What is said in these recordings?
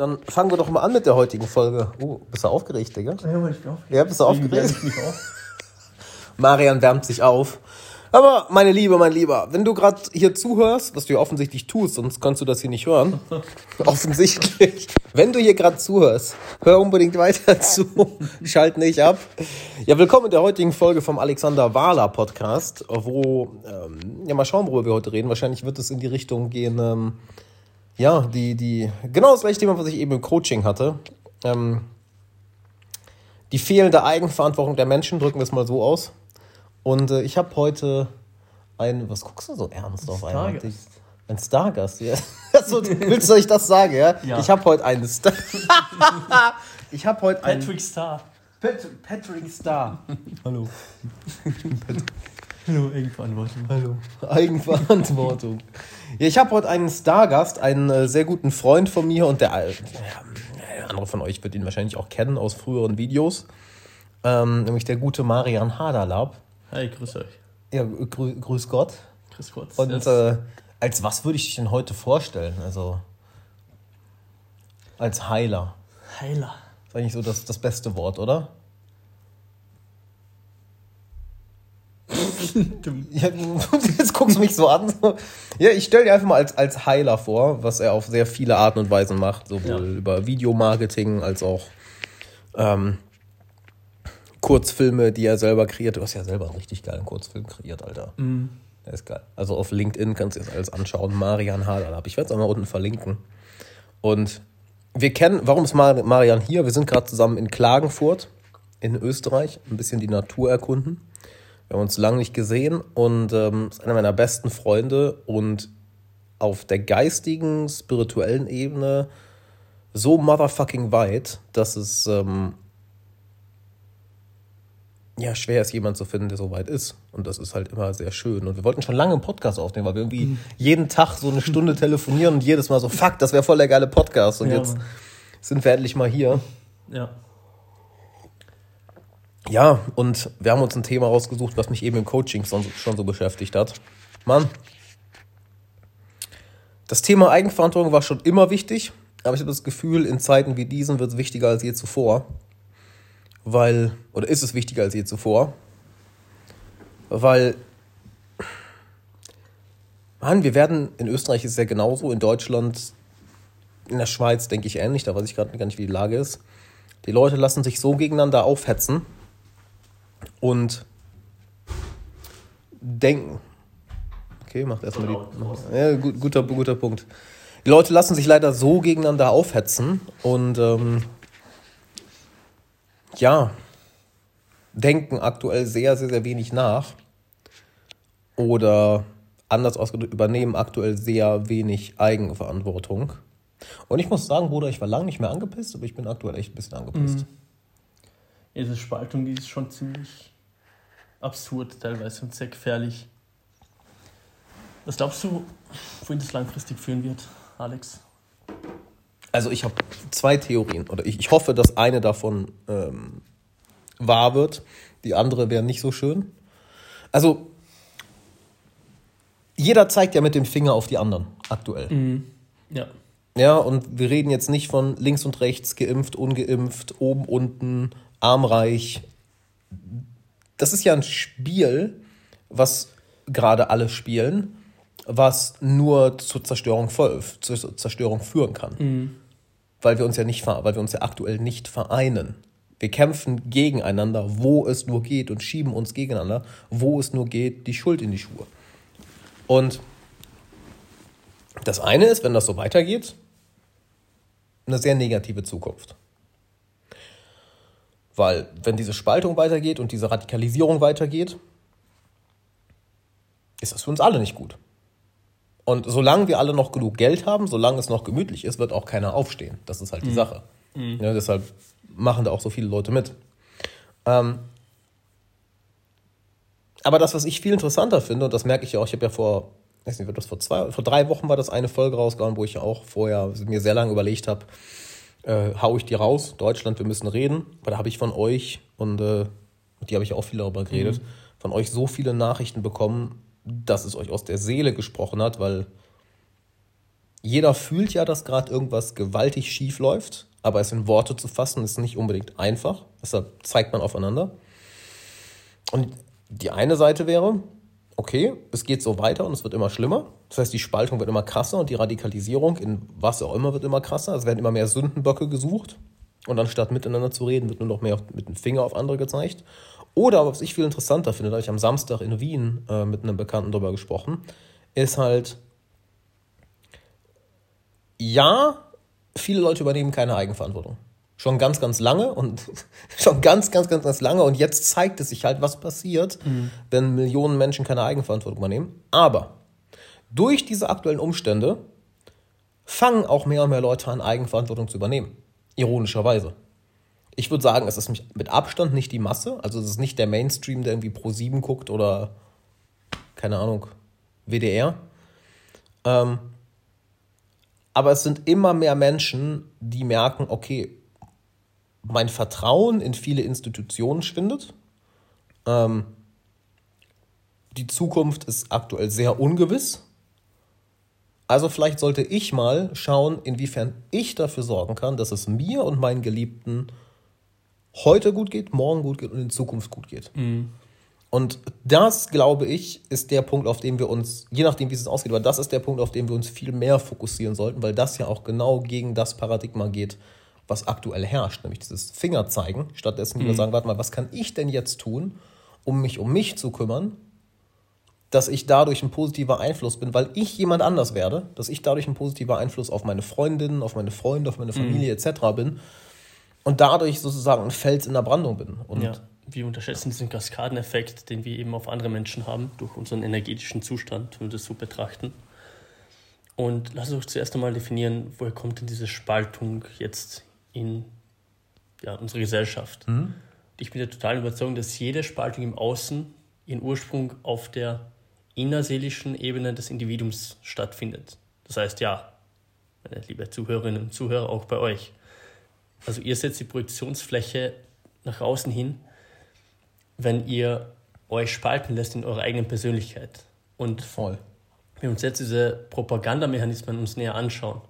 Dann fangen wir doch mal an mit der heutigen Folge. Oh, bist du aufgeregt, Digga? Ja, ich bin aufgeregt. Ja, bist du aufgeregt? Ich. Marian wärmt sich auf. Aber meine Liebe, mein Lieber, wenn du gerade hier zuhörst, was du ja offensichtlich tust, sonst kannst du das hier nicht hören. offensichtlich. Wenn du hier gerade zuhörst, hör unbedingt weiter zu. Schalt nicht ab. Ja, willkommen in der heutigen Folge vom Alexander Wahler Podcast, wo, ähm, ja, mal schauen, worüber wir heute reden. Wahrscheinlich wird es in die Richtung gehen, ähm, ja, die, die, genau das gleiche Thema, was ich eben im Coaching hatte. Ähm, die fehlende Eigenverantwortung der Menschen, drücken wir es mal so aus. Und äh, ich habe heute einen, was guckst du so ernst auf einmal? Stargast. Ein Stargast, ja. so, willst du, dass ich das sage, ja? Ja. Ich habe heute einen Star. ich habe heute einen Patrick Star. Pat Patrick Star. Hallo. Hallo, Eigenverantwortung. Hallo. Eigenverantwortung. Ja, ich habe heute einen Stargast, einen äh, sehr guten Freund von mir und der, äh, andere von euch wird ihn wahrscheinlich auch kennen aus früheren Videos. Ähm, nämlich der gute Marian Haderlab. Hi, grüß euch. Ja, grü grüß Gott. Chris Kurz. Und äh, als was würde ich dich denn heute vorstellen? Also als Heiler. Heiler. ist eigentlich so das, das beste Wort, oder? Ja, jetzt guckst du mich so an. Ja, ich stelle dir einfach mal als, als Heiler vor, was er auf sehr viele Arten und Weisen macht, sowohl Ja. über Videomarketing als auch ähm, Kurzfilme, die er selber kreiert. Du hast ja selber einen richtig geilen Kurzfilm kreiert, Alter. Der ist geil. Also auf LinkedIn kannst du das alles anschauen. Marian Haderlab. Ich werde es auch mal unten verlinken. Und wir kennen, warum ist Mar Marian hier? Wir sind gerade zusammen in Klagenfurt in Österreich, ein bisschen die Natur erkunden. Wir haben uns lange nicht gesehen und ähm, ist einer meiner besten Freunde und auf der geistigen, spirituellen Ebene so motherfucking weit, dass es ähm, ja schwer ist, jemanden zu finden, der so weit ist. Und das ist halt immer sehr schön. Und wir wollten schon lange einen Podcast aufnehmen, weil wir irgendwie jeden Tag so eine Stunde telefonieren und jedes Mal so, fuck, das wäre voll der geile Podcast. Und Ja, jetzt Mann. sind wir endlich mal hier. Ja. Ja, und wir haben uns ein Thema rausgesucht, was mich eben im Coaching schon, so beschäftigt hat. Mann, das Thema Eigenverantwortung war schon immer wichtig, aber ich habe das Gefühl, in Zeiten wie diesen wird es wichtiger als je zuvor. Weil, oder ist es wichtiger als je zuvor? Weil, Mann, wir werden, in Österreich ist es ja genauso, in Deutschland, in der Schweiz denke ich ähnlich, da weiß ich gerade gar nicht, wie die Lage ist. Die Leute lassen sich so gegeneinander aufhetzen und denken. Okay, macht erstmal die. Ja, gut, guter, guter Punkt. Die Leute lassen sich leider so gegeneinander aufhetzen und ähm, ja, denken aktuell sehr, sehr, sehr wenig nach. Oder anders ausgedrückt, übernehmen aktuell sehr wenig Eigenverantwortung. Und ich muss sagen, Bruder, ich war lange nicht mehr angepisst, aber ich bin aktuell echt ein bisschen angepisst. Diese Spaltung, die ist schon ziemlich absurd teilweise und sehr gefährlich. Was glaubst du, wohin das langfristig führen wird, Alex? Also ich habe zwei Theorien oder ich, ich hoffe, dass eine davon ähm, wahr wird. Die andere wäre nicht so schön. Also jeder zeigt ja mit dem Finger auf die anderen aktuell. Ja. Ja, und wir reden jetzt nicht von links und rechts, geimpft, ungeimpft, oben, unten, armreich. Das ist ja ein Spiel, was gerade alle spielen, was nur zur Zerstörung, voll, zur Zerstörung führen kann. Weil wir uns ja nicht, weil wir uns ja aktuell nicht vereinen. Wir kämpfen gegeneinander, wo es nur geht und schieben uns gegeneinander, wo es nur geht, die Schuld in die Schuhe. Und das eine ist, wenn das so weitergeht, eine sehr negative Zukunft. Weil, wenn diese Spaltung weitergeht und diese Radikalisierung weitergeht, ist das für uns alle nicht gut. Und solange wir alle noch genug Geld haben, solange es noch gemütlich ist, wird auch keiner aufstehen. Das ist halt die Sache. Ja, deshalb machen da auch so viele Leute mit. Ähm, aber das, was ich viel interessanter finde, und das merke ich ja auch, ich habe ja vor, weiß nicht, wird das vor zwei, vor drei Wochen war das eine Folge rausgehauen, wo ich ja auch vorher mir sehr lange überlegt habe, äh, hau ich die raus, Deutschland, wir müssen reden. Aber da habe ich von euch, und äh, mit die habe ich auch viel darüber geredet, von euch so viele Nachrichten bekommen, dass es euch aus der Seele gesprochen hat, weil jeder fühlt ja, dass gerade irgendwas gewaltig schief läuft, aber es in Worte zu fassen ist nicht unbedingt einfach. Deshalb zeigt man aufeinander. Und die eine Seite wäre, okay, es geht so weiter und es wird immer schlimmer. Das heißt, die Spaltung wird immer krasser und die Radikalisierung in was auch immer wird immer krasser. Es werden immer mehr Sündenböcke gesucht. Und anstatt miteinander zu reden, wird nur noch mehr mit dem Finger auf andere gezeigt. Oder, was ich viel interessanter finde, da habe ich am Samstag in Wien äh, mit einem Bekannten darüber gesprochen, ist halt, ja, viele Leute übernehmen keine Eigenverantwortung. Schon ganz, ganz lange und schon ganz, ganz, ganz, ganz lange. Und jetzt zeigt es sich halt, was passiert, mhm. wenn Millionen Menschen keine Eigenverantwortung übernehmen. Aber durch diese aktuellen Umstände fangen auch mehr und mehr Leute an, Eigenverantwortung zu übernehmen. Ironischerweise. Ich würde sagen, es ist mit Abstand nicht die Masse. Also es ist nicht der Mainstream, der irgendwie Pro 7 guckt oder keine Ahnung, WDR. Ähm, aber es sind immer mehr Menschen, die merken, okay, mein Vertrauen in viele Institutionen schwindet. Ähm, die Zukunft ist aktuell sehr ungewiss. Also vielleicht sollte ich mal schauen, inwiefern ich dafür sorgen kann, dass es mir und meinen Geliebten heute gut geht, morgen gut geht und in Zukunft gut geht. Mhm. Und das, glaube ich, ist der Punkt, auf dem wir uns, je nachdem, wie es ausgeht, aber das ist der Punkt, auf den wir uns viel mehr fokussieren sollten, weil das ja auch genau gegen das Paradigma geht, was aktuell herrscht, nämlich dieses Fingerzeigen. Stattdessen mhm. wir sagen, warte mal, was kann ich denn jetzt tun, um mich um mich zu kümmern, dass ich dadurch ein positiver Einfluss bin, weil ich jemand anders werde, dass ich dadurch ein positiver Einfluss auf meine Freundinnen, auf meine Freunde, auf meine Familie mhm. etc. bin und dadurch sozusagen ein Fels in der Brandung bin. Und ja wir unterschätzen diesen Kaskadeneffekt, den wir eben auf andere Menschen haben, durch unseren energetischen Zustand, wenn wir das so betrachten. Und lass uns zuerst einmal definieren, woher kommt denn diese Spaltung jetzt in ja, unserer Gesellschaft. Mhm. Ich bin der totalen Überzeugung, dass jede Spaltung im Außen ihren Ursprung auf der innerseelischen Ebene des Individuums stattfindet. Das heißt, ja, meine liebe Zuhörerinnen und Zuhörer, auch bei euch. Also ihr setzt die Projektionsfläche nach außen hin wenn ihr euch spalten lässt in eurer eigenen Persönlichkeit. Und Voll. wenn wir uns jetzt diese Propagandamechanismen uns näher anschauen,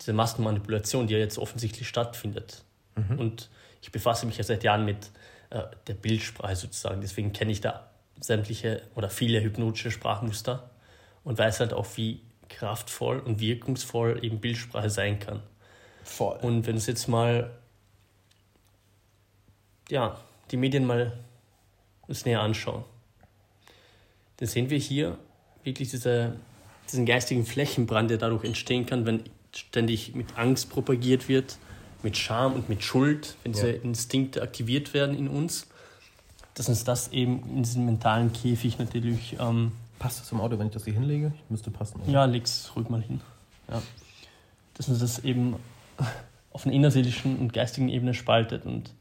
diese Massenmanipulation, die ja jetzt offensichtlich stattfindet. Mhm. Und ich befasse mich ja seit Jahren mit äh, der Bildsprache sozusagen. Deswegen kenne ich da sämtliche oder viele hypnotische Sprachmuster und weiß halt auch, wie kraftvoll und wirkungsvoll eben Bildsprache sein kann. Voll. Und wenn es jetzt mal, ja, die Medien mal uns näher anschauen. Dann sehen wir hier wirklich diese, diesen geistigen Flächenbrand, der dadurch entstehen kann, wenn ständig mit Angst propagiert wird, mit Scham und mit Schuld, wenn diese ja. Instinkte aktiviert werden in uns, dass uns das eben in diesem mentalen Käfig natürlich. Ähm, Passt das im Auto, wenn ich das hier hinlege? Ich müsste passen. Oder? Ja, leg's ruhig mal hin. Ja. Dass uns das eben auf einer innerseelischen und geistigen Ebene spaltet und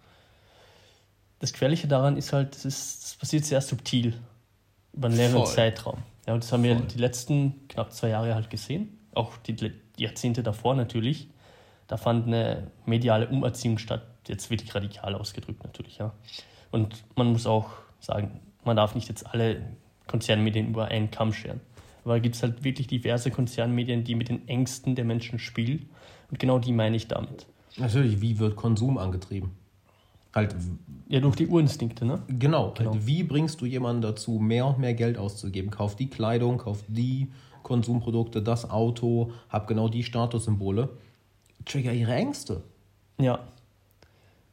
das Gefährliche daran ist halt, das, ist, das passiert sehr subtil über einen längeren. Zeitraum. Ja, und das haben wir Voll. die letzten knapp zwei Jahre halt gesehen, auch die Jahrzehnte davor natürlich. Da fand eine mediale Umerziehung statt, jetzt wirklich radikal ausgedrückt natürlich, ja. Und man muss auch sagen, man darf nicht jetzt alle Konzernmedien über einen Kamm scheren. Aber da gibt es halt wirklich diverse Konzernmedien, die mit den Ängsten der Menschen spielen. Und genau die meine ich damit. Natürlich, wie wird Konsum angetrieben? Halt, ja, durch die Urinstinkte, ne? Genau. genau. Halt, wie bringst du jemanden dazu, mehr und mehr Geld auszugeben? Kauf die Kleidung, kauf die Konsumprodukte, das Auto, hab genau die Statussymbole. Trigger ihre Ängste. Ja.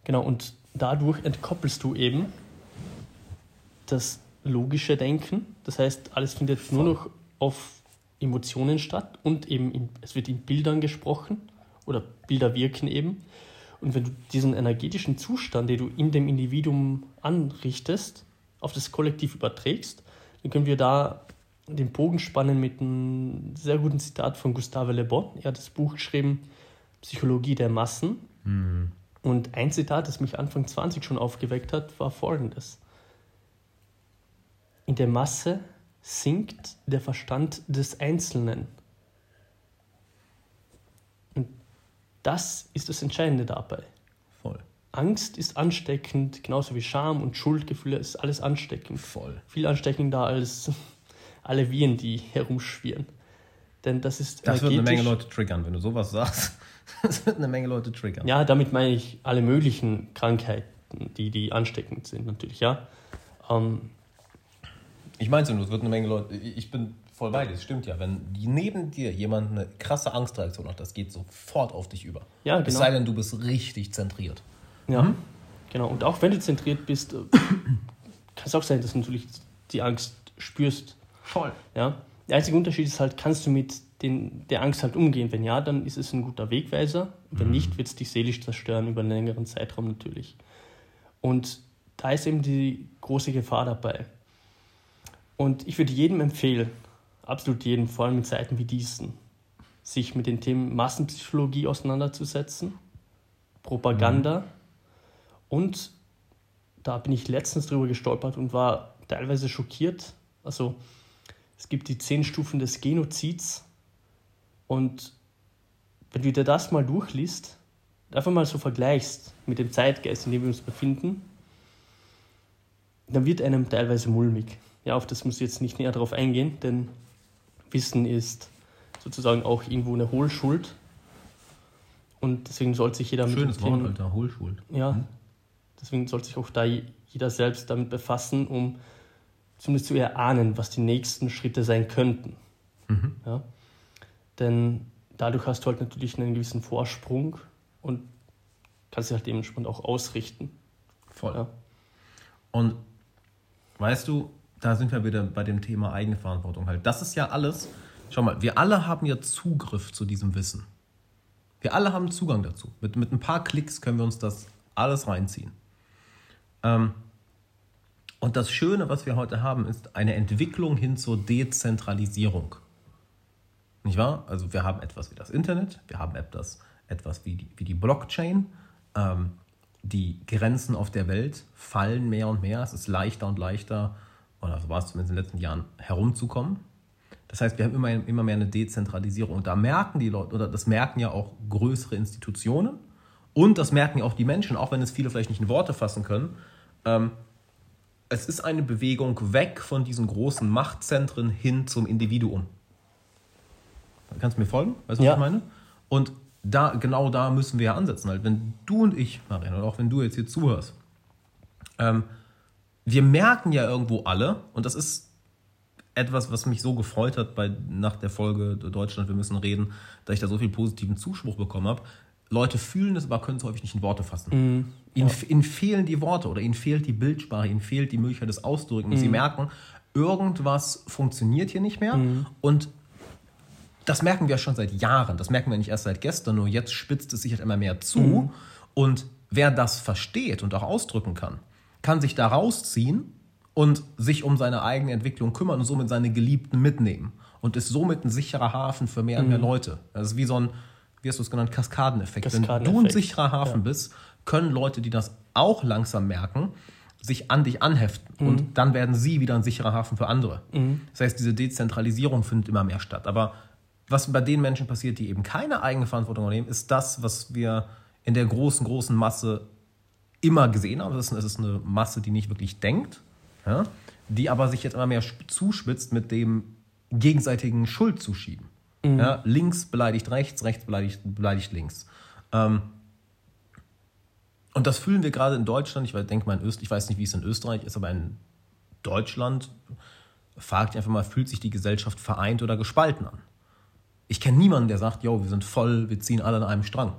Genau, und dadurch entkoppelst du eben das logische Denken. Das heißt, alles findet Voll. nur noch auf Emotionen statt und eben in, es wird in Bildern gesprochen oder Bilder wirken eben. Und wenn du diesen energetischen Zustand, den du in dem Individuum anrichtest, auf das Kollektiv überträgst, dann können wir da den Bogen spannen mit einem sehr guten Zitat von Gustave Le Bon. Er hat das Buch geschrieben, Psychologie der Massen. Mhm. Und ein Zitat, das mich Anfang 20 schon aufgeweckt hat, war folgendes. In der Masse sinkt der Verstand des Einzelnen. Das ist das Entscheidende dabei. Voll. Angst ist ansteckend, genauso wie Scham und Schuldgefühle ist alles ansteckend. Voll. Viel ansteckender als alle Viren, die herumschwirren. Denn das ist Das wird eine Menge Leute triggern, wenn du sowas sagst. Das wird eine Menge Leute triggern. Ja, damit meine ich alle möglichen Krankheiten, die, die ansteckend sind, natürlich, ja. Ähm, Ich meine es nur, es wird eine Menge Leute. Ich bin voll bei dir, es stimmt ja. Wenn die neben dir jemand eine krasse Angstreaktion hat, das geht sofort auf dich über. Ja, Es genau. sei denn, du bist richtig zentriert. Ja, genau. Und auch wenn du zentriert bist, äh, kann es auch sein, dass du natürlich die Angst spürst. Voll. Ja? Der einzige Unterschied ist halt, kannst du mit den, der Angst halt umgehen? Wenn ja, dann ist es ein guter Wegweiser. Wenn nicht, wird es dich seelisch zerstören über einen längeren Zeitraum natürlich. Und da ist eben die große Gefahr dabei. Und ich würde jedem empfehlen, absolut jedem, vor allem in Zeiten wie diesen, sich mit den Themen Massenpsychologie auseinanderzusetzen, Propaganda und da bin ich letztens drüber gestolpert und war teilweise schockiert. Also es gibt die zehn Stufen des Genozids und wenn du dir das mal durchliest, einfach mal so vergleichst mit dem Zeitgeist, in dem wir uns befinden, dann wird einem teilweise mulmig. Ja, auf das muss ich jetzt nicht näher darauf eingehen, denn Wissen ist sozusagen auch irgendwo eine Hohlschuld. Und deswegen sollte sich jeder Schönes Wort, Alter. Hohlschuld. ja, deswegen sollte sich auch da je- jeder selbst damit befassen, um zumindest zu erahnen, was die nächsten Schritte sein könnten. Ja? Denn dadurch hast du halt natürlich einen gewissen Vorsprung und kannst dich halt dementsprechend auch ausrichten. Voll. Ja. Und weißt du, da sind wir wieder bei dem Thema Eigenverantwortung halt. Das ist ja alles. Schau mal, wir alle haben ja Zugriff zu diesem Wissen. Wir alle haben Zugang dazu. Mit, mit ein paar Klicks können wir uns das alles reinziehen. Ähm, und das Schöne, was wir heute haben, ist eine Entwicklung hin zur Dezentralisierung. Nicht wahr? Also wir haben etwas wie das Internet, wir haben etwas, etwas wie, die, wie die Blockchain. Ähm, die Grenzen auf der Welt fallen mehr und mehr. Es ist leichter und leichter, oder so war es zumindest in den letzten Jahren, herumzukommen. Das heißt, wir haben immer, immer mehr eine Dezentralisierung. Und da merken die Leute, oder das merken ja auch größere Institutionen und das merken ja auch die Menschen, auch wenn es viele vielleicht nicht in Worte fassen können. Ähm, es ist eine Bewegung weg von diesen großen Machtzentren hin zum Individuum. Kannst du mir folgen? Weißt du, was Ja. ich meine? Und da, genau da müssen wir ja ansetzen. Halt, wenn du und ich, Marianne, oder auch wenn du jetzt hier zuhörst, ähm, wir merken ja irgendwo alle, und das ist etwas, was mich so gefreut hat bei, nach der Folge Deutschland, wir müssen reden, dass ich da so viel positiven Zuspruch bekommen habe. Leute fühlen es, aber können es häufig nicht in Worte fassen. ihnen, ihnen fehlen die Worte oder ihnen fehlt die Bildsprache, ihnen fehlt die Möglichkeit des Ausdrücken. Und sie merken, irgendwas funktioniert hier nicht mehr. Und das merken wir schon seit Jahren. Das merken wir nicht erst seit gestern, nur jetzt spitzt es sich halt immer mehr zu. Und wer das versteht und auch ausdrücken kann, kann sich da rausziehen und sich um seine eigene Entwicklung kümmern und somit seine Geliebten mitnehmen. Und ist somit ein sicherer Hafen für mehr und mehr Leute. Das ist wie so ein, wie hast du es genannt, Kaskadeneffekt. Wenn du ein Kaskadeneffekt. sicherer Hafen bist, können Leute, die das auch langsam merken, sich an dich anheften. Und dann werden sie wieder ein sicherer Hafen für andere. Das heißt, diese Dezentralisierung findet immer mehr statt. Aber was bei den Menschen passiert, die eben keine eigene Verantwortung übernehmen, ist das, was wir in der großen, großen Masse immer gesehen haben. Es ist, ist eine Masse, die nicht wirklich denkt, ja, die aber sich jetzt immer mehr sp- zuspitzt mit dem gegenseitigen Schuld zuschieben. Ja, links beleidigt rechts, rechts beleidigt, beleidigt links. Ähm, und das fühlen wir gerade in Deutschland. Ich denke mal in Österreich, ich weiß nicht, wie es in Österreich ist, aber in Deutschland fragt einfach mal, fühlt sich die Gesellschaft vereint oder gespalten an? Ich kenne niemanden, der sagt, yo, wir sind voll, wir ziehen alle an einem Strang.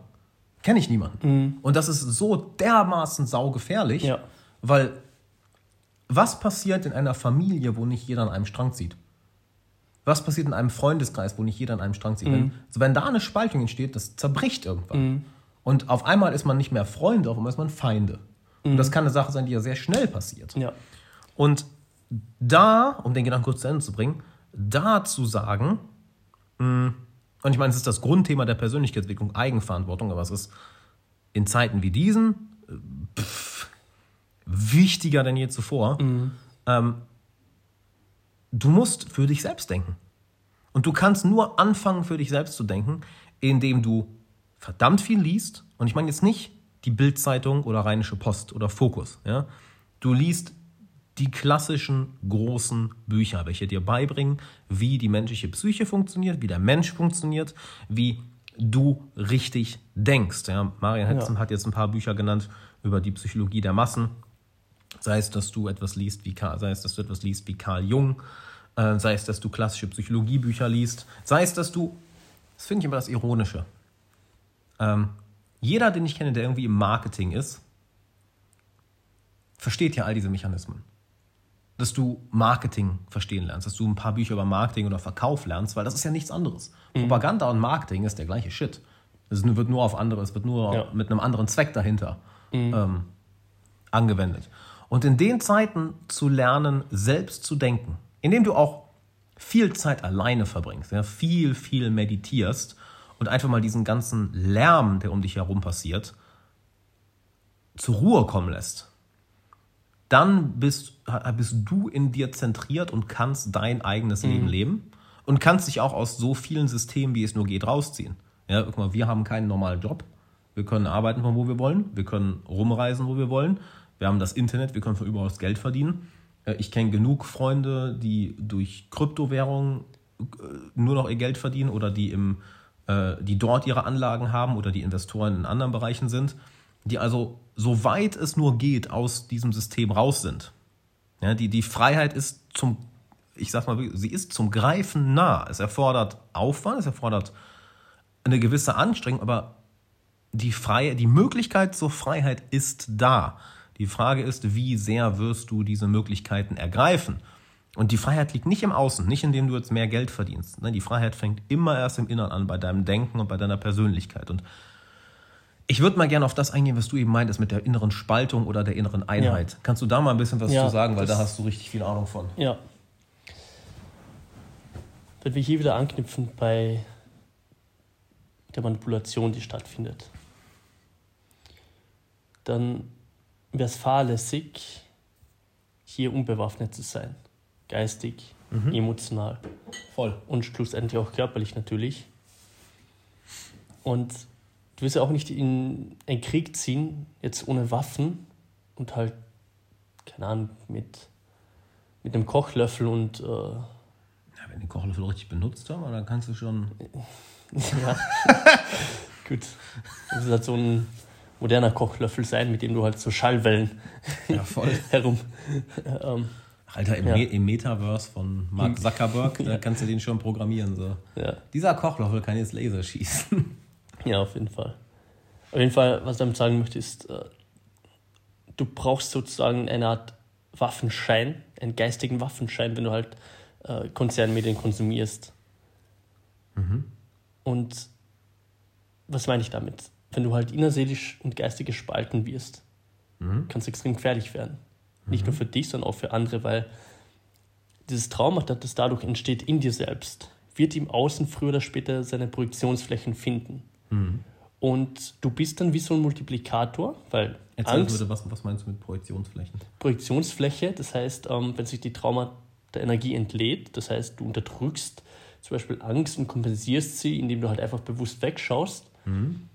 Kenne ich niemanden. Und das ist so dermaßen saugefährlich, Ja. weil was passiert in einer Familie, wo nicht jeder an einem Strang zieht? Was passiert in einem Freundeskreis, wo nicht jeder an einem Strang zieht? Wenn, also wenn da eine Spaltung entsteht, das zerbricht irgendwann. Und auf einmal ist man nicht mehr Freunde, auf einmal ist man Feinde. Und das kann eine Sache sein, die ja sehr schnell passiert. Ja. Und da, um den Gedanken kurz zu Ende zu bringen, da zu sagen, mh, und ich meine, es ist das Grundthema der Persönlichkeitsentwicklung, Eigenverantwortung, aber es ist in Zeiten wie diesen äh, pff, wichtiger denn je zuvor. Ähm, du musst für dich selbst denken. Und du kannst nur anfangen, für dich selbst zu denken, indem du verdammt viel liest. Und ich meine jetzt nicht die Bildzeitung oder Rheinische Post oder Fokus. Ja? Du liest die klassischen großen Bücher, welche dir beibringen, wie die menschliche Psyche funktioniert, wie der Mensch funktioniert, wie du richtig denkst. Ja, Marian Hetzen ja. hat jetzt ein paar Bücher genannt über die Psychologie der Massen. Sei es, dass du etwas liest wie Karl, sei es, dass du etwas liest wie Carl Jung, äh, sei es, dass du klassische Psychologiebücher liest, sei es, dass du, das finde ich immer das Ironische. Ähm, jeder, den ich kenne, der irgendwie im Marketing ist, versteht ja all diese Mechanismen. Dass du Marketing verstehen lernst, dass du ein paar Bücher über Marketing oder Verkauf lernst, weil das ist ja nichts anderes. Mhm. Propaganda und Marketing ist der gleiche Shit. Es wird nur auf andere, es wird nur ja. mit einem anderen Zweck dahinter mhm. ähm, angewendet. Und in den Zeiten zu lernen, selbst zu denken, indem du auch viel Zeit alleine verbringst, ja, viel, viel meditierst und einfach mal diesen ganzen Lärm, der um dich herum passiert, zur Ruhe kommen lässt, dann bist, bist du in dir zentriert und kannst dein eigenes mhm. Leben leben und kannst dich auch aus so vielen Systemen, wie es nur geht, rausziehen. Ja, guck mal, wir haben keinen normalen Job. Wir können arbeiten, von wo wir wollen. Wir können rumreisen, wo wir wollen. Wir haben das Internet, wir können von überall Geld verdienen. Äh, ich kenne genug Freunde, die durch Kryptowährungen äh, nur noch ihr Geld verdienen oder die, im, äh, die dort ihre Anlagen haben oder die Investoren in anderen Bereichen sind, die also, soweit es nur geht, aus diesem System raus sind. Ja, die, die Freiheit ist zum, ich sag mal, sie ist zum Greifen nah. Es erfordert Aufwand, es erfordert eine gewisse Anstrengung, aber die, Freie, die Möglichkeit zur Freiheit ist da. Die Frage ist, wie sehr wirst du diese Möglichkeiten ergreifen? Und die Freiheit liegt nicht im Außen, nicht indem du jetzt mehr Geld verdienst. Ne? Die Freiheit fängt immer erst im Inneren an, bei deinem Denken und bei deiner Persönlichkeit. Und ich würde mal gerne auf das eingehen, was du eben meintest mit der inneren Spaltung oder der inneren Einheit. Ja. Kannst du da mal ein bisschen was ja, zu sagen, weil da hast du richtig viel Ahnung von. Ja. Wenn wir hier wieder anknüpfen bei der Manipulation, die stattfindet, dann wäre es fahrlässig, hier unbewaffnet zu sein. Geistig, mhm. emotional. Voll. Und schlussendlich auch körperlich natürlich. Und du wirst ja auch nicht in einen Krieg ziehen, jetzt ohne Waffen und halt, keine Ahnung, mit, mit einem Kochlöffel und. Äh, ja, wenn den Kochlöffel richtig benutzt haben, dann kannst du schon. ja. Gut. Das ist halt so ein moderner Kochlöffel sein, mit dem du halt so Schallwellen ja, herum. ähm, Alter, im, ja. Me im, Metaverse von Mark Zuckerberg, da kannst du den schon programmieren. So. Ja. Dieser Kochlöffel kann jetzt Laser schießen. Ja, auf jeden Fall. Auf jeden Fall, was ich damit sagen möchte, ist, äh, du brauchst sozusagen eine Art Waffenschein, einen geistigen Waffenschein, wenn du halt äh, Konzernmedien konsumierst. Mhm. Und was meine ich damit? Wenn du halt innerseelisch und geistig gespalten wirst, mhm. kann es extrem gefährlich werden. Mhm. Nicht nur für dich, sondern auch für andere, weil dieses Trauma, das dadurch entsteht in dir selbst, wird im Außen früher oder später seine Projektionsflächen finden. Mhm. Und du bist dann wie so ein Multiplikator, weil Erzähl Angst, bitte, was, was meinst du mit Projektionsflächen? Projektionsfläche, das heißt, ähm, wenn sich die Trauma der Energie entlädt, das heißt, du unterdrückst zum Beispiel Angst und kompensierst sie, indem du halt einfach bewusst wegschaust, mhm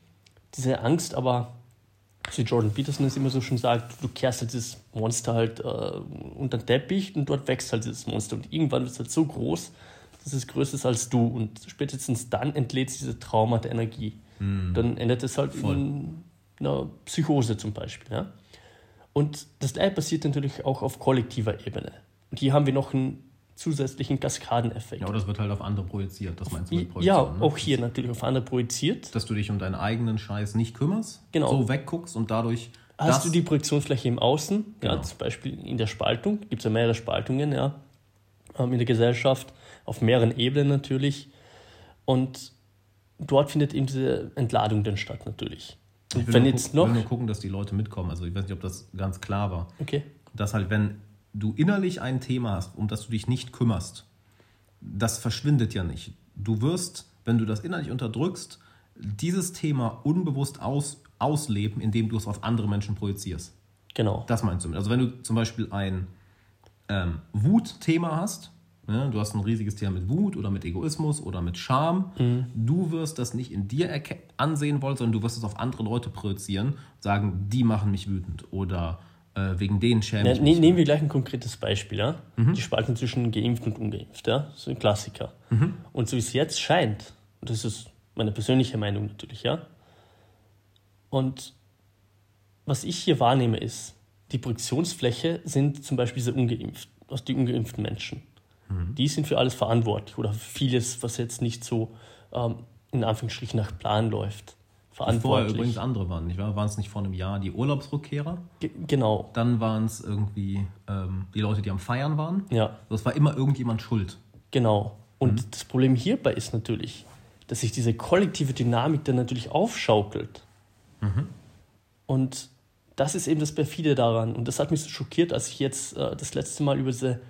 diese Angst, aber wie Jordan Peterson es immer so schön sagt, du kehrst halt dieses Monster halt äh, unter den Teppich und dort wächst halt dieses Monster. Und irgendwann wird es halt so groß, dass es größer ist als du. Und spätestens dann entlädt sich diese Trauma der Energie. Mhm. Dann endet es halt Voll. in einer Psychose zum Beispiel. Ja? Und das gleiche passiert natürlich auch auf kollektiver Ebene. Und hier haben wir noch einen zusätzlichen Kaskadeneffekt. Ja, oder das wird halt auf andere projiziert, das meinst du mit Projektion? Ja, ne? auch hier natürlich auf andere projiziert. Dass du dich um deinen eigenen Scheiß nicht kümmerst, genau. so wegguckst und dadurch... Hast du die Projektionsfläche im Außen, genau. ja, zum Beispiel in der Spaltung, gibt es ja mehrere Spaltungen, ja, ähm, in der Gesellschaft, auf mehreren Ebenen natürlich. Und dort findet eben diese Entladung dann statt natürlich. Und ich will wenn nur, jetzt noch... will nur gucken, dass die Leute mitkommen. Also ich weiß nicht, ob das ganz klar war. Okay. Dass halt, wenn du innerlich ein Thema hast, um das du dich nicht kümmerst, das verschwindet ja nicht. Du wirst, wenn du das innerlich unterdrückst, dieses Thema unbewusst aus, ausleben, indem du es auf andere Menschen projizierst. Genau. Das meinst du. Also wenn du zum Beispiel ein ähm, Wutthema hast, ja, du hast ein riesiges Thema mit Wut oder mit Egoismus oder mit Scham, mhm. du wirst das nicht in dir ansehen wollen, sondern du wirst es auf andere Leute projizieren, sagen, die machen mich wütend oder wegen denen schäme ich ne, mich. nehmen wir gleich ein konkretes Beispiel. Ja? Mhm. Die Spaltung zwischen geimpft und ungeimpft. Ja? So ein Klassiker. Mhm. Und so wie es jetzt scheint, und das ist meine persönliche Meinung natürlich, ja. Und was ich hier wahrnehme ist, die Projektionsfläche sind zum Beispiel diese ungeimpft, aus die ungeimpften Menschen. Mhm. Die sind für alles verantwortlich oder für vieles, was jetzt nicht so ähm, in Anführungsstrichen nach Plan läuft. Verantwortlich. übrigens andere waren, nicht wahr? Waren es nicht vor einem Jahr die Urlaubsrückkehrer? Ge- genau, Dann waren es irgendwie ähm, die Leute, die am Feiern waren. ja. Das war immer irgendjemand schuld. Genau. Und Mhm. das Problem hierbei ist natürlich, dass sich diese kollektive Dynamik dann natürlich aufschaukelt. Mhm. Und das ist eben das Perfide daran. Und das hat mich so schockiert, als ich jetzt äh, das letzte Mal über diese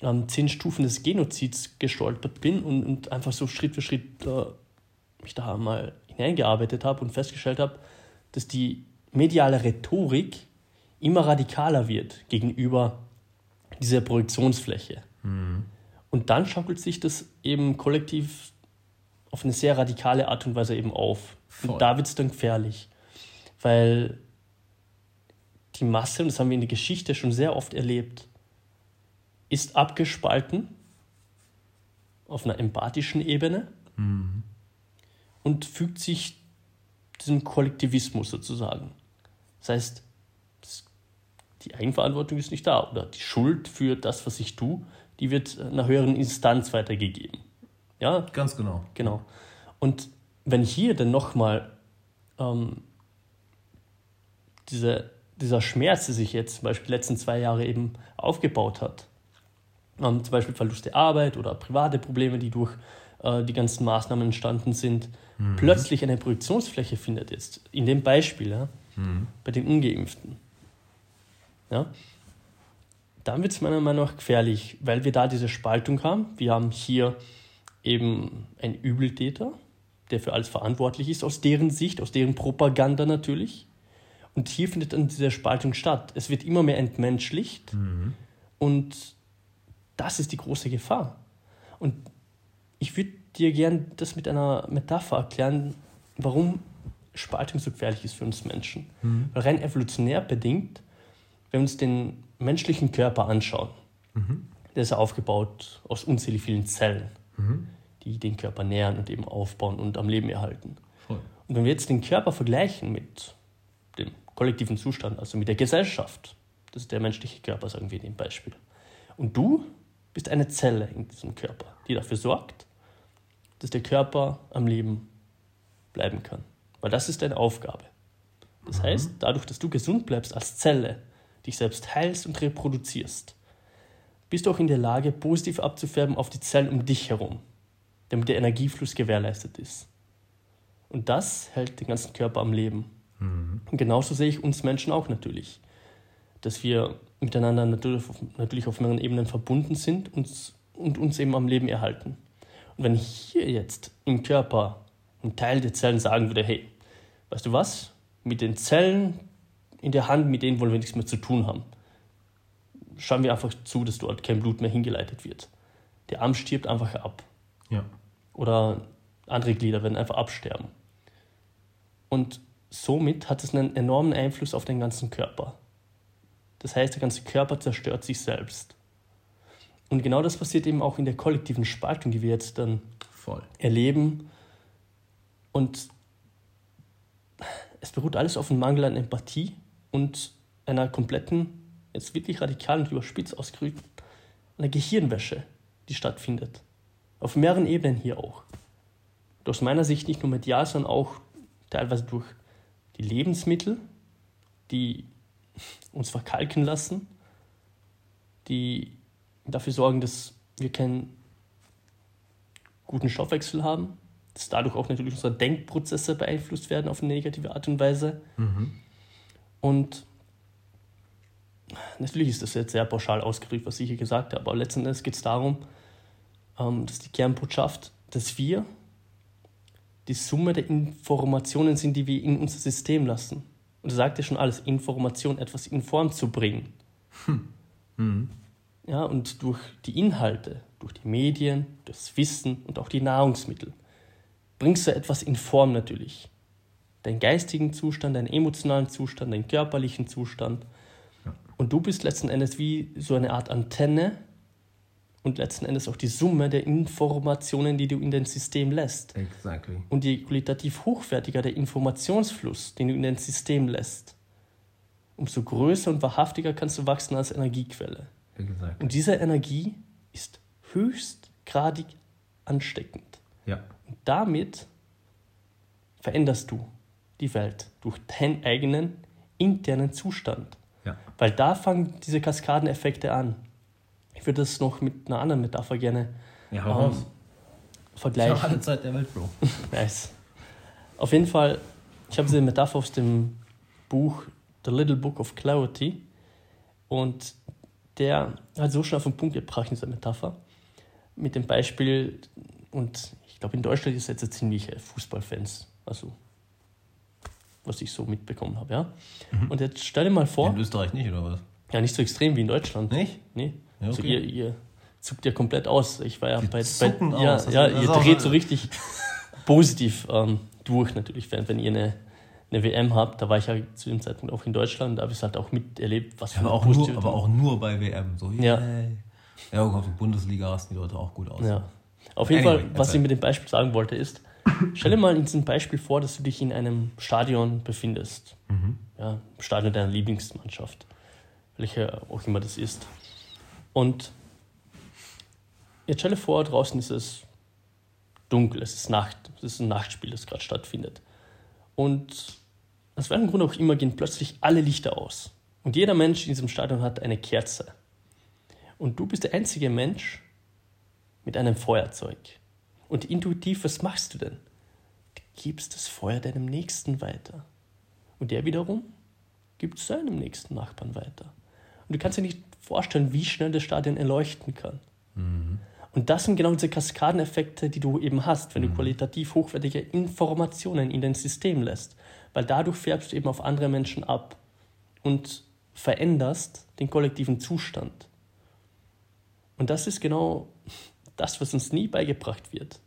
ähm, zehn Stufen des Genozids gestolpert bin und, und einfach so Schritt für Schritt äh, mich da mal hineingearbeitet habe und festgestellt habe, dass die mediale Rhetorik immer radikaler wird gegenüber dieser Projektionsfläche. Und dann schaukelt sich das eben kollektiv auf eine sehr radikale Art und Weise eben auf. Voll. Und da wird es dann gefährlich, weil die Masse, und das haben wir in der Geschichte schon sehr oft erlebt, ist abgespalten auf einer empathischen Ebene und fügt sich diesem Kollektivismus sozusagen. Das heißt, die Eigenverantwortung ist nicht da oder die Schuld für das, was ich tue, die wird einer höheren Instanz weitergegeben. Ja, Ganz genau. Genau. Und wenn hier dann nochmal ähm, diese, dieser Schmerz, der sich jetzt zum Beispiel die letzten zwei Jahre eben aufgebaut hat, ähm, zum Beispiel Verlust der Arbeit oder private Probleme, die durch äh, die ganzen Maßnahmen entstanden sind, plötzlich eine Projektionsfläche findet jetzt, in dem Beispiel, ja, bei den Ungeimpften. Ja, dann wird es meiner Meinung nach gefährlich, weil wir da diese Spaltung haben. Wir haben hier eben einen Übeltäter, der für alles verantwortlich ist, aus deren Sicht, aus deren Propaganda natürlich. Und hier findet dann diese Spaltung statt. Es wird immer mehr entmenschlicht und das ist die große Gefahr. Und ich würde dir gern das mit einer Metapher erklären, warum Spaltung so gefährlich ist für uns Menschen. Weil rein evolutionär bedingt, wenn wir uns den menschlichen Körper anschauen, der ist ja aufgebaut aus unzählig vielen Zellen, die den Körper nähern und eben aufbauen und am Leben erhalten. Voll. Und wenn wir jetzt den Körper vergleichen mit dem kollektiven Zustand, also mit der Gesellschaft, das ist der menschliche Körper, sagen wir in dem Beispiel. Und du bist eine Zelle in diesem Körper, die dafür sorgt, dass der Körper am Leben bleiben kann. Weil das ist deine Aufgabe. Das heißt, dadurch, dass du gesund bleibst als Zelle, dich selbst heilst und reproduzierst, bist du auch in der Lage, positiv abzufärben auf die Zellen um dich herum, damit der Energiefluss gewährleistet ist. Und das hält den ganzen Körper am Leben. Und genauso sehe ich uns Menschen auch natürlich, dass wir miteinander natürlich auf, natürlich auf mehreren Ebenen verbunden sind und, und uns eben am Leben erhalten. Wenn hier jetzt im Körper ein Teil der Zellen sagen würde, hey, weißt du was, mit den Zellen in der Hand, mit denen wollen wir nichts mehr zu tun haben. Schauen wir einfach zu, dass dort kein Blut mehr hingeleitet wird. Der Arm stirbt einfach ab Ja. oder andere Glieder werden einfach absterben. Und somit hat es einen enormen Einfluss auf den ganzen Körper. Das heißt, der ganze Körper zerstört sich selbst. Und genau das passiert eben auch in der kollektiven Spaltung, die wir jetzt dann Voll. erleben. Und es beruht alles auf einem Mangel an Empathie und einer kompletten, jetzt wirklich radikal und überspitzt ausgedrückt, einer Gehirnwäsche, die stattfindet. Auf mehreren Ebenen hier auch. Und aus meiner Sicht nicht nur medial, sondern auch teilweise durch die Lebensmittel, die uns verkalken lassen, die dafür sorgen, dass wir keinen guten Stoffwechsel haben, dass dadurch auch natürlich unsere Denkprozesse beeinflusst werden auf eine negative Art und Weise. Und natürlich ist das jetzt sehr pauschal ausgedrückt, was ich hier gesagt habe, aber letzten Endes geht es darum, ähm, dass die Kernbotschaft, dass wir die Summe der Informationen sind, die wir in unser System lassen. Und das sagt ja schon alles, Information, etwas in Form zu bringen. Ja, und durch die Inhalte, durch die Medien, das Wissen und auch die Nahrungsmittel bringst du etwas in Form natürlich. Deinen geistigen Zustand, deinen emotionalen Zustand, deinen körperlichen Zustand. Und du bist letzten Endes wie so eine Art Antenne und letzten Endes auch die Summe der Informationen, die du in dein System lässt. Exactly. Und je qualitativ hochwertiger der Informationsfluss, den du in dein System lässt, umso größer und wahrhaftiger kannst du wachsen als Energiequelle. Exactly. Und diese Energie ist höchstgradig ansteckend. Ja. Und damit veränderst du die Welt durch deinen eigenen internen Zustand. Ja. Weil da fangen diese Kaskadeneffekte an. Ich würde das noch mit einer anderen Metapher gerne Ja, ähm, hau raus. Ich vergleichen. habe alle Zeit der Welt, Bro. Nice. Auf jeden Fall, ich habe diese Metapher aus dem Buch The Little Book of Clarity und der hat so schon auf den Punkt gebracht in dieser Metapher mit dem Beispiel und ich glaube in Deutschland ist jetzt ziemlich Fußballfans, also was ich so mitbekommen habe, ja. Und jetzt stell dir mal vor, In Österreich nicht, oder was? ja nicht so extrem wie in Deutschland. Nicht? Nee. Ja, Also okay. ihr, ihr zuckt ja komplett aus. Ich war ja bei, bei zucken ja, aus. Ja, ihr dreht so richtig positiv ähm, durch natürlich, wenn, wenn ihr eine, eine WM habt. Da war ich ja zu dem Zeitpunkt auch in Deutschland, da habe ich es halt auch miterlebt, was für Aber auch, nur, aber auch nur bei WM. So, Ja. Ja, in der Bundesliga rasten die Leute auch gut aus. Ja. Auf jeden Anyway, Fall, was ich mit dem Beispiel sagen wollte, ist, stell dir mal in diesem Beispiel vor, dass du dich in einem Stadion befindest. Mhm. Ja, Stadion deiner Lieblingsmannschaft. Welche auch immer das ist. Und jetzt stell dir vor, draußen ist es dunkel, es ist Nacht, es ist ein Nachtspiel, das gerade stattfindet. Und aus welchem Grund auch immer gehen plötzlich alle Lichter aus. Und jeder Mensch in diesem Stadion hat eine Kerze. Und du bist der einzige Mensch mit einem Feuerzeug. Und intuitiv, was machst du denn? Du gibst das Feuer deinem Nächsten weiter. Und der wiederum gibt es seinem nächsten Nachbarn weiter. Und du kannst dir nicht vorstellen, wie schnell das Stadion erleuchten kann. Und das sind genau diese Kaskadeneffekte, die du eben hast, wenn du qualitativ hochwertige Informationen in dein System lässt. Weil dadurch färbst du eben auf andere Menschen ab und veränderst den kollektiven Zustand. Und das ist genau das, was uns nie beigebracht wird.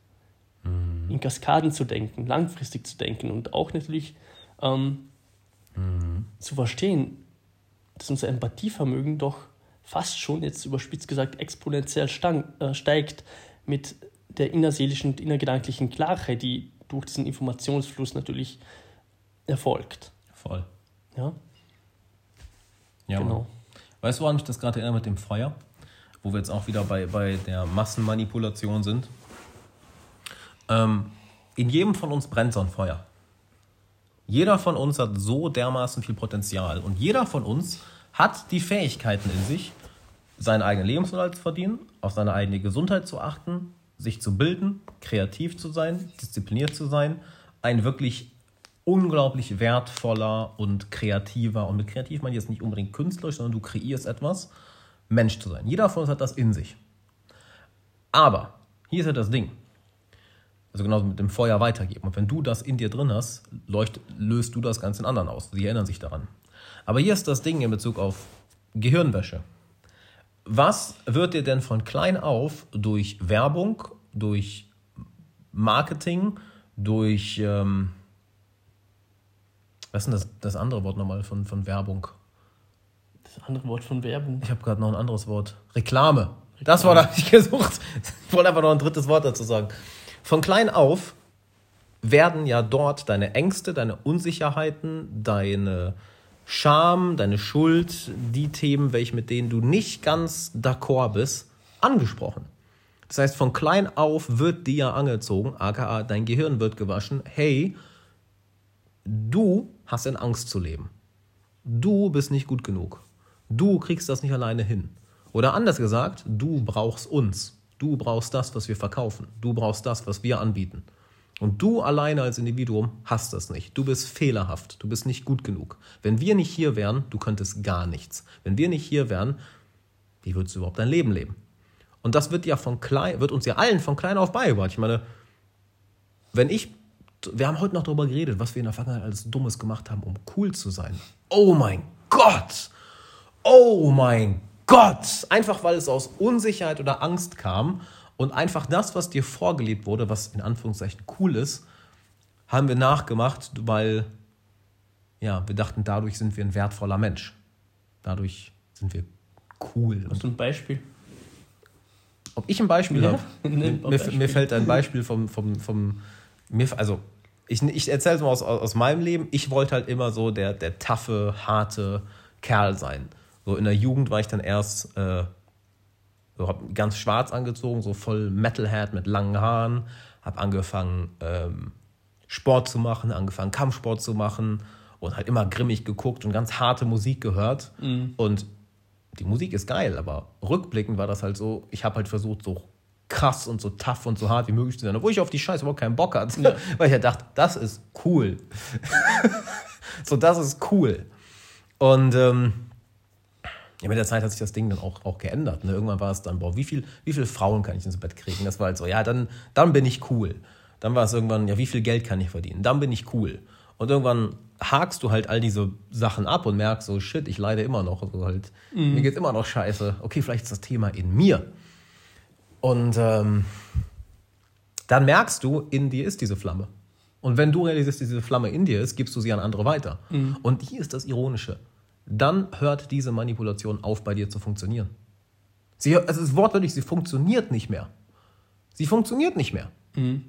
In Kaskaden zu denken, langfristig zu denken und auch natürlich ähm, zu verstehen, dass unser Empathievermögen doch fast schon, jetzt überspitzt gesagt, exponentiell äh, steigt mit der innerseelischen und innergedanklichen Klarheit, die durch diesen Informationsfluss natürlich erfolgt. Voll. Ja, Ja, genau. Weißt du, woran mich das gerade erinnert mit dem Feuer? Wo wir jetzt auch wieder bei, bei der Massenmanipulation sind. Ähm, in jedem von uns brennt so ein Feuer. Jeder von uns hat so dermaßen viel Potenzial. Und jeder von uns hat die Fähigkeiten in sich, seinen eigenen Lebensunterhalt zu verdienen, auf seine eigene Gesundheit zu achten, sich zu bilden, kreativ zu sein, diszipliniert zu sein, ein wirklich unglaublich wertvoller und kreativer, und mit kreativ meine ich jetzt nicht unbedingt künstlerisch, sondern du kreierst etwas, Mensch zu sein. Jeder von uns hat das in sich. Aber, hier ist ja das Ding. Also genauso mit dem Feuer weitergeben. Und wenn du das in dir drin hast, löst du das Ganze in anderen aus. Sie erinnern sich daran. Aber hier ist das Ding in Bezug auf Gehirnwäsche. Was wird dir denn von klein auf durch Werbung, durch Marketing, durch, ähm, was ist denn das, das andere Wort nochmal von, von Werbung? Das andere Wort von Werbung. Ich habe gerade noch ein anderes Wort. Reklame. Das Wort habe ich gesucht. Ich wollte einfach noch ein drittes Wort dazu sagen. Von klein auf werden ja dort deine Ängste, deine Unsicherheiten, deine Scham, deine Schuld, die Themen, welche mit denen du nicht ganz d'accord bist, angesprochen. Das heißt, von klein auf wird dir angezogen, aka dein Gehirn wird gewaschen, hey, du hast in Angst zu leben. Du bist nicht gut genug. Du kriegst das nicht alleine hin. Oder anders gesagt, du brauchst uns. Du brauchst das, was wir verkaufen. Du brauchst das, was wir anbieten. Und du alleine als Individuum hast das nicht. Du bist fehlerhaft. Du bist nicht gut genug. Wenn wir nicht hier wären, du könntest gar nichts. Wenn wir nicht hier wären, wie würdest du überhaupt dein Leben leben? Und das wird ja von klein, wird uns ja allen von klein auf beigebracht. Ich meine, wenn ich, wir haben heute noch darüber geredet, was wir in der Vergangenheit alles Dummes gemacht haben, um cool zu sein. Oh mein Gott! Oh mein Gott! Einfach weil es aus Unsicherheit oder Angst kam und einfach das, was dir vorgelebt wurde, was in Anführungszeichen cool ist, haben wir nachgemacht, weil ja, wir dachten, dadurch sind wir ein wertvoller Mensch. Dadurch sind wir cool. Hast du ein Beispiel? Ob ich ein Beispiel Ja, habe? Mir, Beispiel. mir fällt ein Beispiel vom, vom, vom mir, also ich, ich erzähle es mal aus, aus meinem Leben. Ich wollte halt immer so der, der taffe, harte Kerl sein. So in der Jugend war ich dann erst äh, so, hab ganz schwarz angezogen, so voll Metalhead mit langen Haaren. Hab angefangen ähm, Sport zu machen, angefangen Kampfsport zu machen und halt immer grimmig geguckt und ganz harte Musik gehört. Und die Musik ist geil, aber rückblickend war das halt so, ich habe halt versucht, so krass und so tough und so hart wie möglich zu sein, obwohl ich auf die Scheiße überhaupt keinen Bock hatte, weil ich ja dachte, das ist cool. so, das ist cool. Und ähm, ja, mit der Zeit hat sich das Ding dann auch, auch geändert. Ne? Irgendwann war es dann, boah, wie, viel, wie viele Frauen kann ich ins Bett kriegen? Das war halt so, ja, dann, dann bin ich cool. Dann war es irgendwann, ja, wie viel Geld kann ich verdienen? Dann bin ich cool. Und irgendwann hakst du halt all diese Sachen ab und merkst so, shit, ich leide immer noch. Also halt, Mir geht's immer noch scheiße. Okay, vielleicht ist das Thema in mir. Und ähm, dann merkst du, in dir ist diese Flamme. Und wenn du realisierst, dass diese Flamme in dir ist, gibst du sie an andere weiter. Und hier ist das Ironische. Dann hört diese Manipulation auf, bei dir zu funktionieren. Sie, es ist wortwörtlich, sie funktioniert nicht mehr. Sie funktioniert nicht mehr.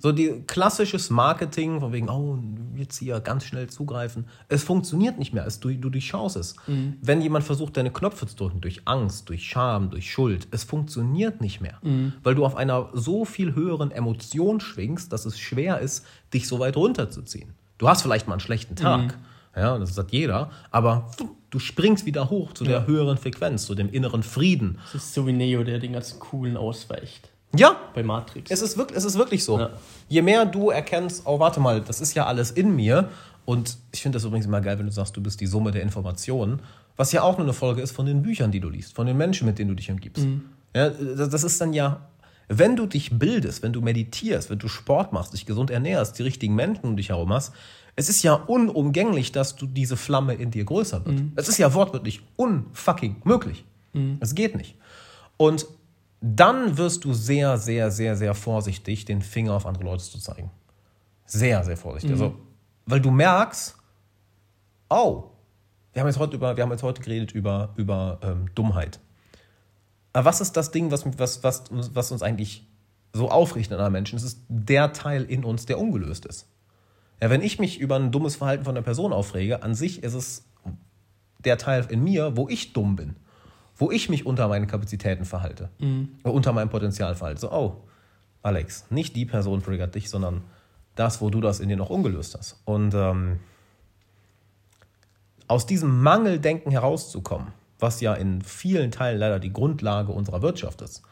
So die klassisches Marketing, von wegen, oh, jetzt hier ganz schnell zugreifen. Es funktioniert nicht mehr. Es, du, du durchschaust es. Wenn jemand versucht, deine Knöpfe zu drücken, durch Angst, durch Scham, durch Schuld, es funktioniert nicht mehr. Weil du auf einer so viel höheren Emotion schwingst, dass es schwer ist, dich so weit runterzuziehen. Du hast vielleicht mal einen schlechten Tag. Ja, das hat jeder. Aber du springst wieder hoch zu der höheren Frequenz, zu dem inneren Frieden. Das ist so wie Neo, der den ganzen Coolen ausweicht. Ja, Bei Matrix. es ist wirklich, es ist wirklich so. Ja. Je mehr du erkennst, oh, warte mal, das ist ja alles in mir. Und ich finde das übrigens immer geil, wenn du sagst, du bist die Summe der Informationen. Was ja auch nur eine Folge ist von den Büchern, die du liest, von den Menschen, mit denen du dich umgibst. Ja, das das ist dann ja, wenn du dich bildest, wenn du meditierst, wenn du Sport machst, dich gesund ernährst, die richtigen Menschen um dich herum hast, es ist ja unumgänglich, dass du diese Flamme in dir größer wird. Es ist ja wortwörtlich unfucking möglich. Es geht nicht. Und dann wirst du sehr, sehr, sehr, sehr vorsichtig, den Finger auf andere Leute zu zeigen. Sehr, sehr vorsichtig. Also, weil du merkst, oh, wir haben jetzt heute, über, wir haben jetzt heute geredet über, über ähm, Dummheit. Aber was ist das Ding, was, was, was, was uns eigentlich so aufrichtet an anderen Menschen? Es ist der Teil in uns, der ungelöst ist. Ja, wenn ich mich über ein dummes Verhalten von einer Person aufrege, an sich ist es der Teil in mir, wo ich dumm bin. Wo ich mich unter meinen Kapazitäten verhalte. Oder unter meinem Potenzial verhalte. So, oh, Alex, nicht die Person triggert dich, sondern das, wo du das in dir noch ungelöst hast. Und ähm, aus diesem Mangeldenken herauszukommen, was ja in vielen Teilen leider die Grundlage unserer Wirtschaft ist.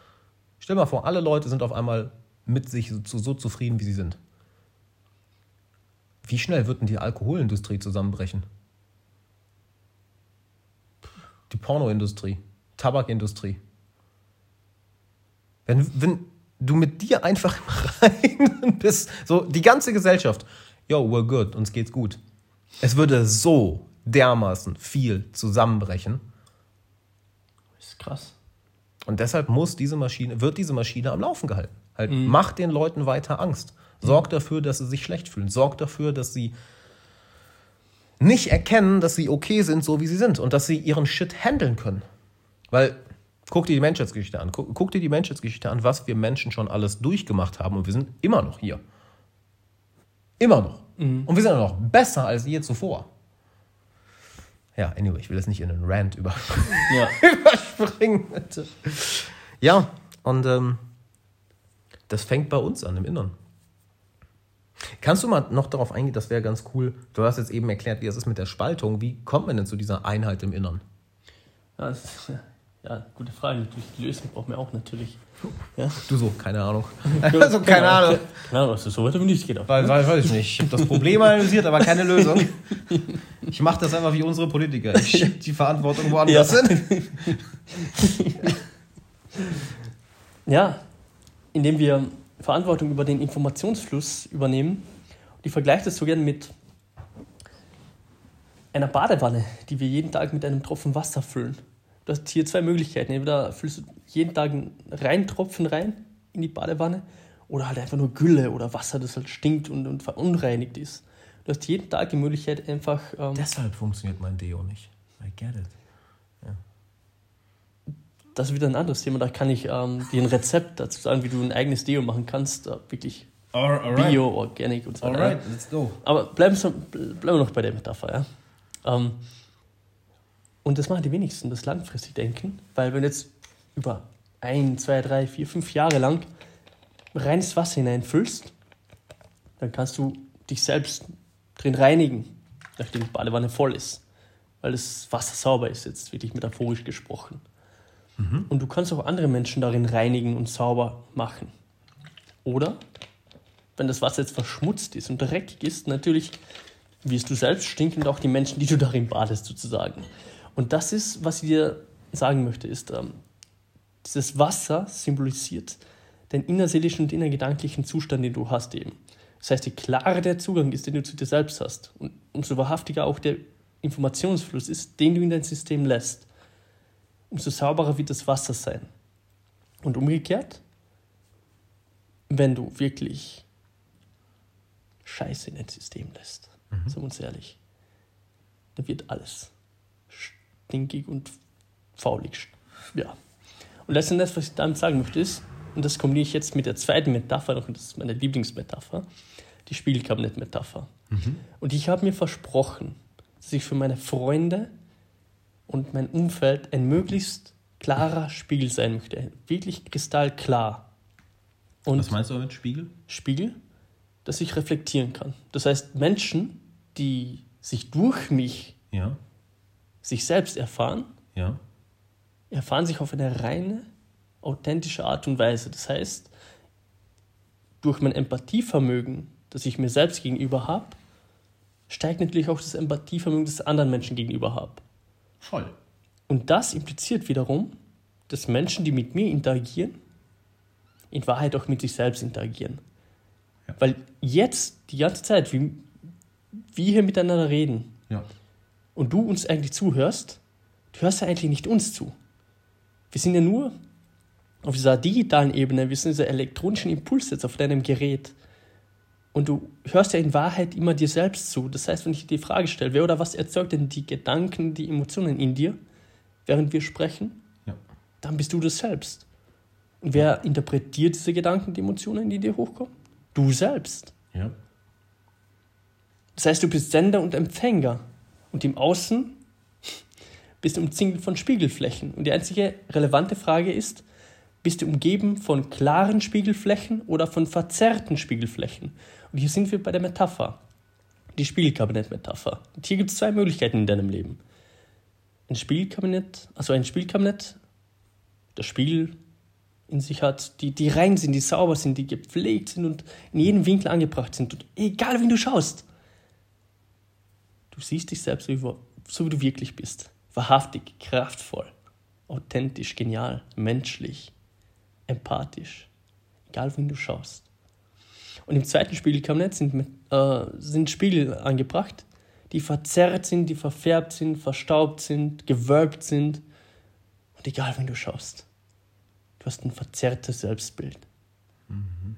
Stell dir mal vor, alle Leute sind auf einmal mit sich so, so zufrieden, wie sie sind. Wie schnell wird denn die Alkoholindustrie zusammenbrechen? Die Pornoindustrie, Tabakindustrie. Wenn, wenn du mit dir einfach im Reinen bist, so die ganze Gesellschaft, yo, we're good, uns geht's gut. Es würde so dermaßen viel zusammenbrechen. Das ist krass. Und deshalb muss diese Maschine, wird diese Maschine am Laufen gehalten. Halt, macht den Leuten weiter Angst. Sorgt dafür, dass sie sich schlecht fühlen. Sorgt dafür, dass sie nicht erkennen, dass sie okay sind, so wie sie sind. Und dass sie ihren Shit handeln können. Weil, guck dir die Menschheitsgeschichte an. Guck, guck dir die Menschheitsgeschichte an, was wir Menschen schon alles durchgemacht haben. Und wir sind immer noch hier. Immer noch. Und wir sind auch noch besser als je zuvor. Ja, anyway, ich will jetzt nicht in einen Rant über Ja. überspringen. Bitte. Ja, und ähm, das fängt bei uns an, im Inneren. Kannst du mal noch darauf eingehen, das wäre ganz cool. Du hast jetzt eben erklärt, wie das ist mit der Spaltung. Wie kommt man denn zu dieser Einheit im Inneren? Ja, das ist, ja, gute Frage. Die Lösung brauchen wir auch natürlich. Ja. Du so, keine Ahnung. Also, keine Ahnung. Keine Ahnung, so weit habe ich nicht gedacht. Weil, weil, weiß ich nicht. Ich habe das Problem analysiert, aber keine Lösung. Ich mache das einfach wie unsere Politiker. Ich schiebe die Verantwortung woanders Ja. hin. Ja, indem wir Verantwortung über den Informationsfluss übernehmen. Und ich vergleiche das so gern mit einer Badewanne, die wir jeden Tag mit einem Tropfen Wasser füllen. Du hast hier zwei Möglichkeiten. Entweder füllst du jeden Tag einen reinen Tropfen rein in die Badewanne oder halt einfach nur Gülle oder Wasser, das halt stinkt und, und verunreinigt ist. Du hast jeden Tag die Möglichkeit, einfach. Ähm, Deshalb funktioniert mein Deo nicht. I get it. Das ist wieder ein anderes Thema. Da kann ich ähm, dir ein Rezept dazu sagen, wie du ein eigenes Deo machen kannst. Äh, wirklich Alright. Bio, Organic und so weiter. Alright, let's go. Aber bleiben wir, noch bei der Metapher, ja. Ähm, und das machen die wenigsten, das langfristig denken, weil wenn du jetzt über ein, zwei, drei, vier, fünf Jahre lang reines Wasser hineinfüllst, dann kannst du dich selbst drin reinigen, nachdem die Badewanne voll ist, weil das Wasser sauber ist, jetzt wirklich metaphorisch gesprochen. Und du kannst auch andere Menschen darin reinigen und sauber machen. Oder, wenn das Wasser jetzt verschmutzt ist und dreckig ist, natürlich wirst du selbst stinken und auch die Menschen, die du darin badest, sozusagen. Und das ist, was ich dir sagen möchte, ist, ähm, dieses Wasser symbolisiert den innerseelischen und innergedanklichen Zustand, den du hast eben. Das heißt, je klarer der Zugang ist, den du zu dir selbst hast, und umso wahrhaftiger auch der Informationsfluss ist, den du in dein System lässt, umso sauberer wird das Wasser sein. Und umgekehrt, wenn du wirklich Scheiße in dein System lässt, mhm. sagen wir uns ehrlich, dann wird alles stinkig und faulig. Ja. Und letzten Endes, was ich damit sagen möchte, ist, und das kombiniere ich jetzt mit der zweiten Metapher noch, und das ist meine Lieblingsmetapher, die Spiegelkabinett-Metapher. Mhm. Und ich habe mir versprochen, dass ich für meine Freunde und mein Umfeld ein möglichst klarer Spiegel sein möchte. Wirklich kristallklar. Und Was meinst du mit Spiegel? Spiegel, dass ich reflektieren kann. Das heißt, Menschen, die sich durch mich ja. sich selbst erfahren, ja. erfahren sich auf eine reine, authentische Art und Weise. Das heißt, durch mein Empathievermögen, das ich mir selbst gegenüber habe, steigt natürlich auch das Empathievermögen, das anderen Menschen gegenüber habe. Voll. Und das impliziert wiederum, dass Menschen, die mit mir interagieren, in Wahrheit auch mit sich selbst interagieren. Ja. Weil jetzt, die ganze Zeit, wie wir hier miteinander reden ja. und du uns eigentlich zuhörst, du hörst ja eigentlich nicht uns zu. Wir sind ja nur auf dieser digitalen Ebene, wir sind dieser elektronischen Impuls jetzt auf deinem Gerät. Und du hörst ja in Wahrheit immer dir selbst zu. Das heißt, wenn ich dir die Frage stelle, wer oder was erzeugt denn die Gedanken, die Emotionen in dir, während wir sprechen, ja. dann bist du das selbst. Und wer interpretiert diese Gedanken, die Emotionen, die dir hochkommen? Du selbst. Ja. Das heißt, du bist Sender und Empfänger. Und im Außen bist du umzingelt von Spiegelflächen. Und die einzige relevante Frage ist, bist du umgeben von klaren Spiegelflächen oder von verzerrten Spiegelflächen? Und hier sind wir bei der Metapher, die Spiegelkabinett-Metapher. Und hier gibt es zwei Möglichkeiten in deinem Leben. Ein Spiegelkabinett, also ein Spiegelkabinett, das Spiegel in sich hat, die, die rein sind, die sauber sind, die gepflegt sind und in jedem Winkel angebracht sind. Und egal, wie du schaust, du siehst dich selbst so, wie du wirklich bist. Wahrhaftig, kraftvoll, authentisch, genial, menschlich, empathisch. Egal, wie du schaust. Und im zweiten Spiegelkabinett sind, äh, sind Spiegel angebracht, die verzerrt sind, die verfärbt sind, verstaubt sind, gewölbt sind. Und egal, wenn du schaust, du hast ein verzerrtes Selbstbild. Mhm.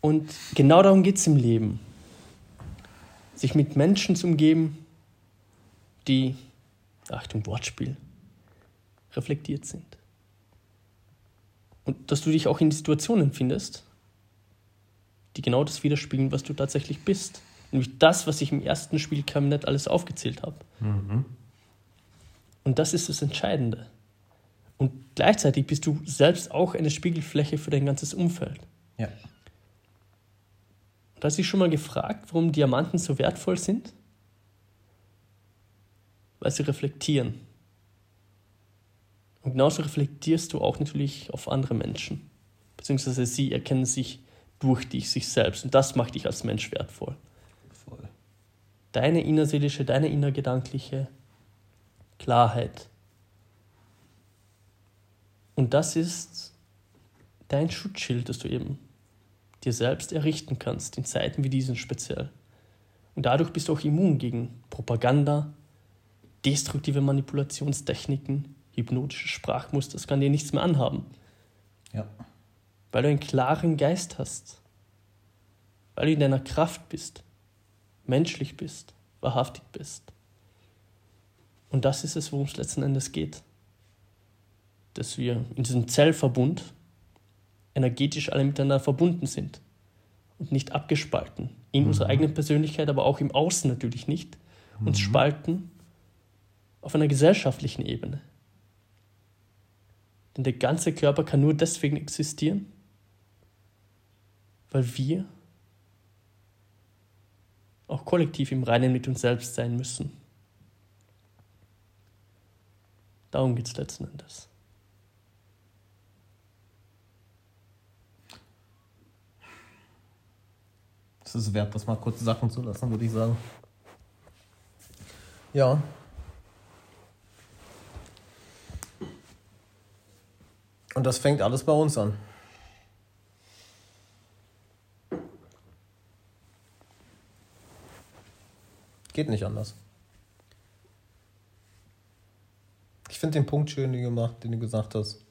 Und genau darum geht es im Leben. Sich mit Menschen zu umgeben, die, Achtung, Wortspiel, reflektiert sind. Und dass du dich auch in Situationen findest, die genau das widerspiegeln, was du tatsächlich bist. Nämlich das, was ich im ersten Spielkabinett alles aufgezählt habe. Mhm. Und das ist das Entscheidende. Und gleichzeitig bist du selbst auch eine Spiegelfläche für dein ganzes Umfeld. Ja. Und hast du dich schon mal gefragt, warum Diamanten so wertvoll sind? Weil sie reflektieren. Und genauso reflektierst du auch natürlich auf andere Menschen. Beziehungsweise sie erkennen sich durch dich, sich selbst. Und das macht dich als Mensch wertvoll. Voll. Deine innerseelische, deine innergedankliche Klarheit. Und das ist dein Schutzschild, das du eben dir selbst errichten kannst, in Zeiten wie diesen speziell. Und dadurch bist du auch immun gegen Propaganda, destruktive Manipulationstechniken, hypnotische Sprachmuster, das kann dir nichts mehr anhaben. Ja. Weil du einen klaren Geist hast. Weil du in deiner Kraft bist. Menschlich bist. Wahrhaftig bist. Und das ist es, worum es letzten Endes geht. dass wir in diesem Zellverbund energetisch alle miteinander verbunden sind und nicht abgespalten. In mhm. unserer eigenen Persönlichkeit, aber auch im Außen natürlich nicht. Uns mhm. spalten auf einer gesellschaftlichen Ebene. Denn der ganze Körper kann nur deswegen existieren, weil wir auch kollektiv im Reinen mit uns selbst sein müssen. Darum geht es letzten Endes. Es ist wert, das mal kurz Sachen zu lassen, würde ich sagen. Ja. Und das fängt alles bei uns an. Geht nicht anders. Ich finde den Punkt schön, den, gemacht, den du gesagt hast.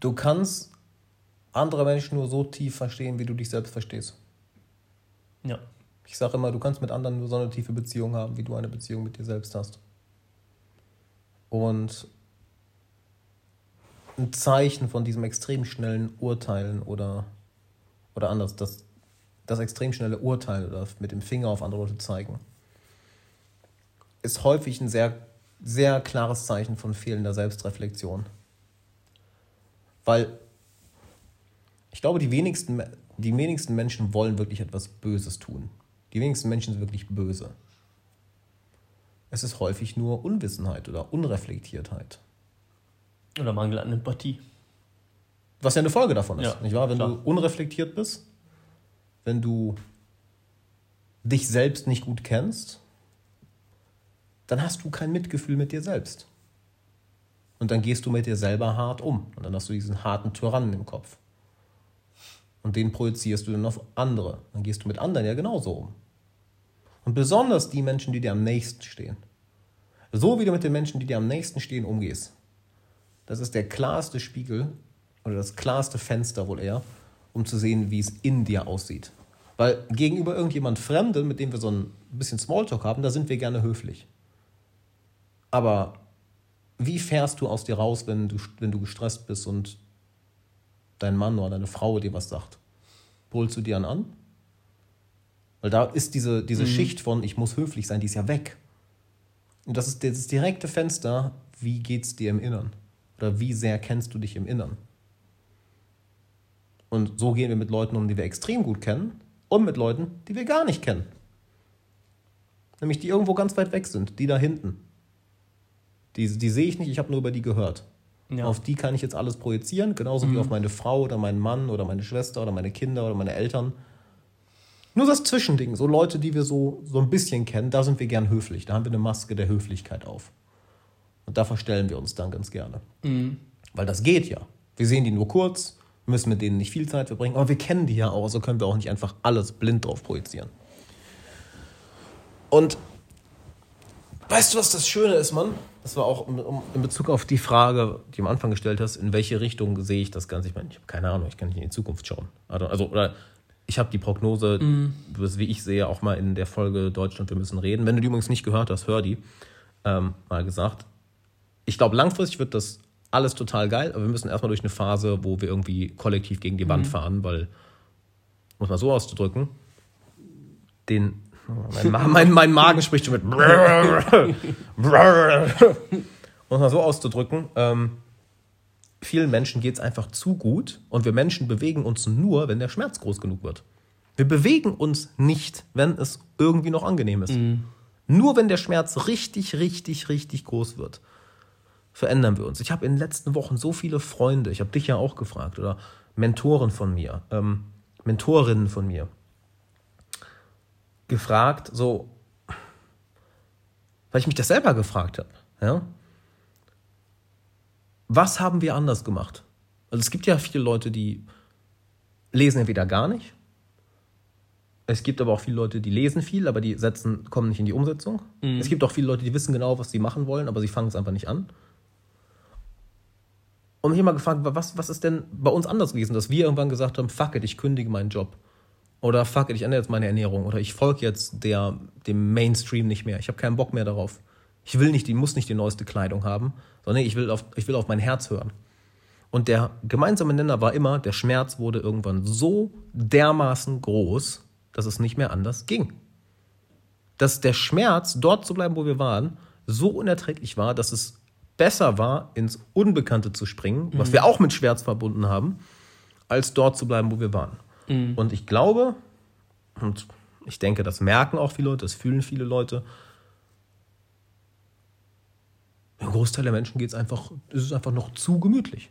Du kannst andere Menschen nur so tief verstehen, wie du dich selbst verstehst. Ja. Ich sage immer, du kannst mit anderen nur so eine tiefe Beziehung haben, wie du eine Beziehung mit dir selbst hast. Und ein Zeichen von diesem extrem schnellen Urteilen oder, oder anders, das, das extrem schnelle Urteil oder mit dem Finger auf andere Leute zeigen, ist häufig ein sehr, sehr klares Zeichen von fehlender Selbstreflexion. Weil ich glaube, die wenigsten, die wenigsten Menschen wollen wirklich etwas Böses tun. Die wenigsten Menschen sind wirklich böse. Es ist häufig nur Unwissenheit oder Unreflektiertheit. Oder Mangel an Empathie. Was ja eine Folge davon ist, ja, nicht wahr? Wenn klar. du unreflektiert bist, wenn du dich selbst nicht gut kennst, dann hast du kein Mitgefühl mit dir selbst. Und dann gehst du mit dir selber hart um. Und dann hast du diesen harten Tyrannen im Kopf. Und den projizierst du dann auf andere. Dann gehst du mit anderen ja genauso um. Und besonders die Menschen, die dir am nächsten stehen. So wie du mit den Menschen, die dir am nächsten stehen, umgehst. Das ist der klarste Spiegel oder das klarste Fenster wohl eher, um zu sehen, wie es in dir aussieht. Weil gegenüber irgendjemand Fremden, mit dem wir so ein bisschen Smalltalk haben, da sind wir gerne höflich. Aber wie fährst du aus dir raus, wenn du, wenn du gestresst bist und dein Mann oder deine Frau dir was sagt? Brüllst du dir an? Weil da ist diese, diese mhm. Schicht von, ich muss höflich sein, die ist ja weg. Und das ist das direkte Fenster, wie geht es dir im Innern? Oder wie sehr kennst du dich im Innern? Und so gehen wir mit Leuten um, die wir extrem gut kennen und mit Leuten, die wir gar nicht kennen. Nämlich die irgendwo ganz weit weg sind, die da hinten. Die, die sehe ich nicht, ich habe nur über die gehört. Ja. Auf die kann ich jetzt alles projizieren, genauso mhm. wie auf meine Frau oder meinen Mann oder meine Schwester oder meine Kinder oder meine Eltern. Nur das Zwischending, so Leute, die wir so, so ein bisschen kennen, da sind wir gern höflich. Da haben wir eine Maske der Höflichkeit auf. Und da verstellen wir uns dann ganz gerne. Mhm. Weil das geht ja. Wir sehen die nur kurz, müssen mit denen nicht viel Zeit verbringen, aber wir kennen die ja auch, so können wir auch nicht einfach alles blind drauf projizieren. Und weißt du, was das Schöne ist, Mann? Das war auch in Bezug auf die Frage, die du am Anfang gestellt hast, in welche Richtung sehe ich das Ganze? Ich meine, ich habe keine Ahnung, ich kann nicht in die Zukunft schauen. Also, also oder ich habe die Prognose, mhm. wie ich sehe, auch mal in der Folge Deutschland, wir müssen reden. Wenn du die übrigens nicht gehört hast, hör die. Ähm, mal gesagt. Ich glaube, langfristig wird das alles total geil, aber wir müssen erstmal durch eine Phase, wo wir irgendwie kollektiv gegen die Wand mhm. fahren, weil, muss man so auszudrücken, den mein, mein, mein Magen spricht schon mit. um es mal so auszudrücken, ähm, vielen Menschen geht es einfach zu gut und wir Menschen bewegen uns nur, wenn der Schmerz groß genug wird. Wir bewegen uns nicht, wenn es irgendwie noch angenehm ist. Mhm. Nur wenn der Schmerz richtig, richtig, richtig groß wird, verändern wir uns. Ich habe in den letzten Wochen so viele Freunde, ich habe dich ja auch gefragt, oder Mentoren von mir, ähm, Mentorinnen von mir, gefragt, so, weil ich mich das selber gefragt habe. Ja? Was haben wir anders gemacht? Also es gibt ja viele Leute, die lesen entweder gar nicht. Es gibt aber auch viele Leute, die lesen viel, aber die setzen, kommen nicht in die Umsetzung. Mhm. Es gibt auch viele Leute, die wissen genau, was sie machen wollen, aber sie fangen es einfach nicht an. Und mich immer gefragt, was, was ist denn bei uns anders gewesen, dass wir irgendwann gesagt haben, fuck it, ich kündige meinen Job. Oder fuck it, ich ändere jetzt meine Ernährung. Oder ich folge jetzt der, dem Mainstream nicht mehr. Ich habe keinen Bock mehr darauf. Ich will nicht, die muss nicht die neueste Kleidung haben, sondern ich will auf, ich will auf mein Herz hören. Und der gemeinsame Nenner war immer, der Schmerz wurde irgendwann so dermaßen groß, dass es nicht mehr anders ging. Dass der Schmerz, dort zu bleiben, wo wir waren, so unerträglich war, dass es besser war, ins Unbekannte zu springen, mhm. was wir auch mit Schmerz verbunden haben, als dort zu bleiben, wo wir waren. Mhm. Und ich glaube, und ich denke, das merken auch viele Leute, das fühlen viele Leute, Ein Großteil der Menschen geht es einfach, es ist einfach noch zu gemütlich.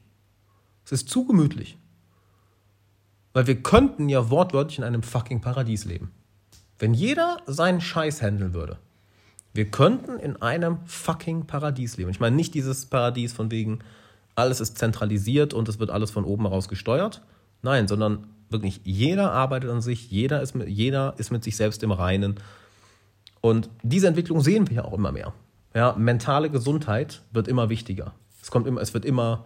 Es ist zu gemütlich. Weil wir könnten ja wortwörtlich in einem fucking Paradies leben. Wenn jeder seinen Scheiß handeln würde. Wir könnten in einem fucking Paradies leben. Ich meine nicht dieses Paradies von wegen, alles ist zentralisiert und es wird alles von oben heraus gesteuert. Nein, sondern wirklich jeder arbeitet an sich, jeder ist mit, jeder ist mit sich selbst im Reinen. Und diese Entwicklung sehen wir ja auch immer mehr. Ja, mentale Gesundheit wird immer wichtiger. Es kommt immer, es wird immer,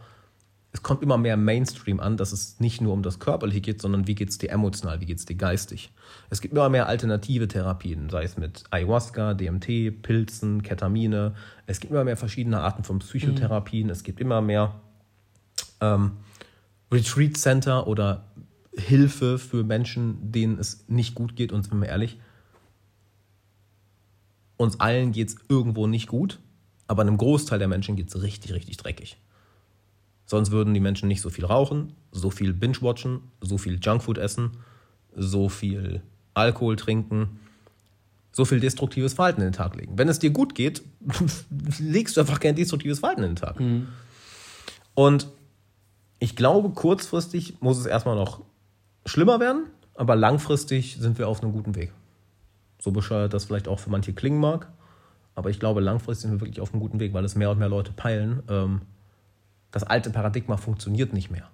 es kommt immer mehr Mainstream an, dass es nicht nur um das Körperliche geht, sondern wie geht es dir emotional, wie geht es dir geistig. Es gibt immer mehr alternative Therapien, sei es mit Ayahuasca, DMT, Pilzen, Ketamine. Es gibt immer mehr verschiedene Arten von Psychotherapien. Mhm. Es gibt immer mehr ähm, Retreat Center oder Hilfe für Menschen, denen es nicht gut geht. Und sind wir ehrlich, uns allen geht es irgendwo nicht gut, aber einem Großteil der Menschen geht es richtig, richtig dreckig. Sonst würden die Menschen nicht so viel rauchen, so viel binge-watchen, so viel Junkfood essen, so viel Alkohol trinken, so viel destruktives Verhalten in den Tag legen. Wenn es dir gut geht, legst du einfach kein destruktives Verhalten in den Tag. Mhm. Und ich glaube, kurzfristig muss es erstmal noch schlimmer werden, aber langfristig sind wir auf einem guten Weg. So bescheuert das vielleicht auch für manche klingen mag. Aber ich glaube, langfristig sind wir wirklich auf einem guten Weg, weil es mehr und mehr Leute peilen. Ähm, das alte Paradigma funktioniert nicht mehr.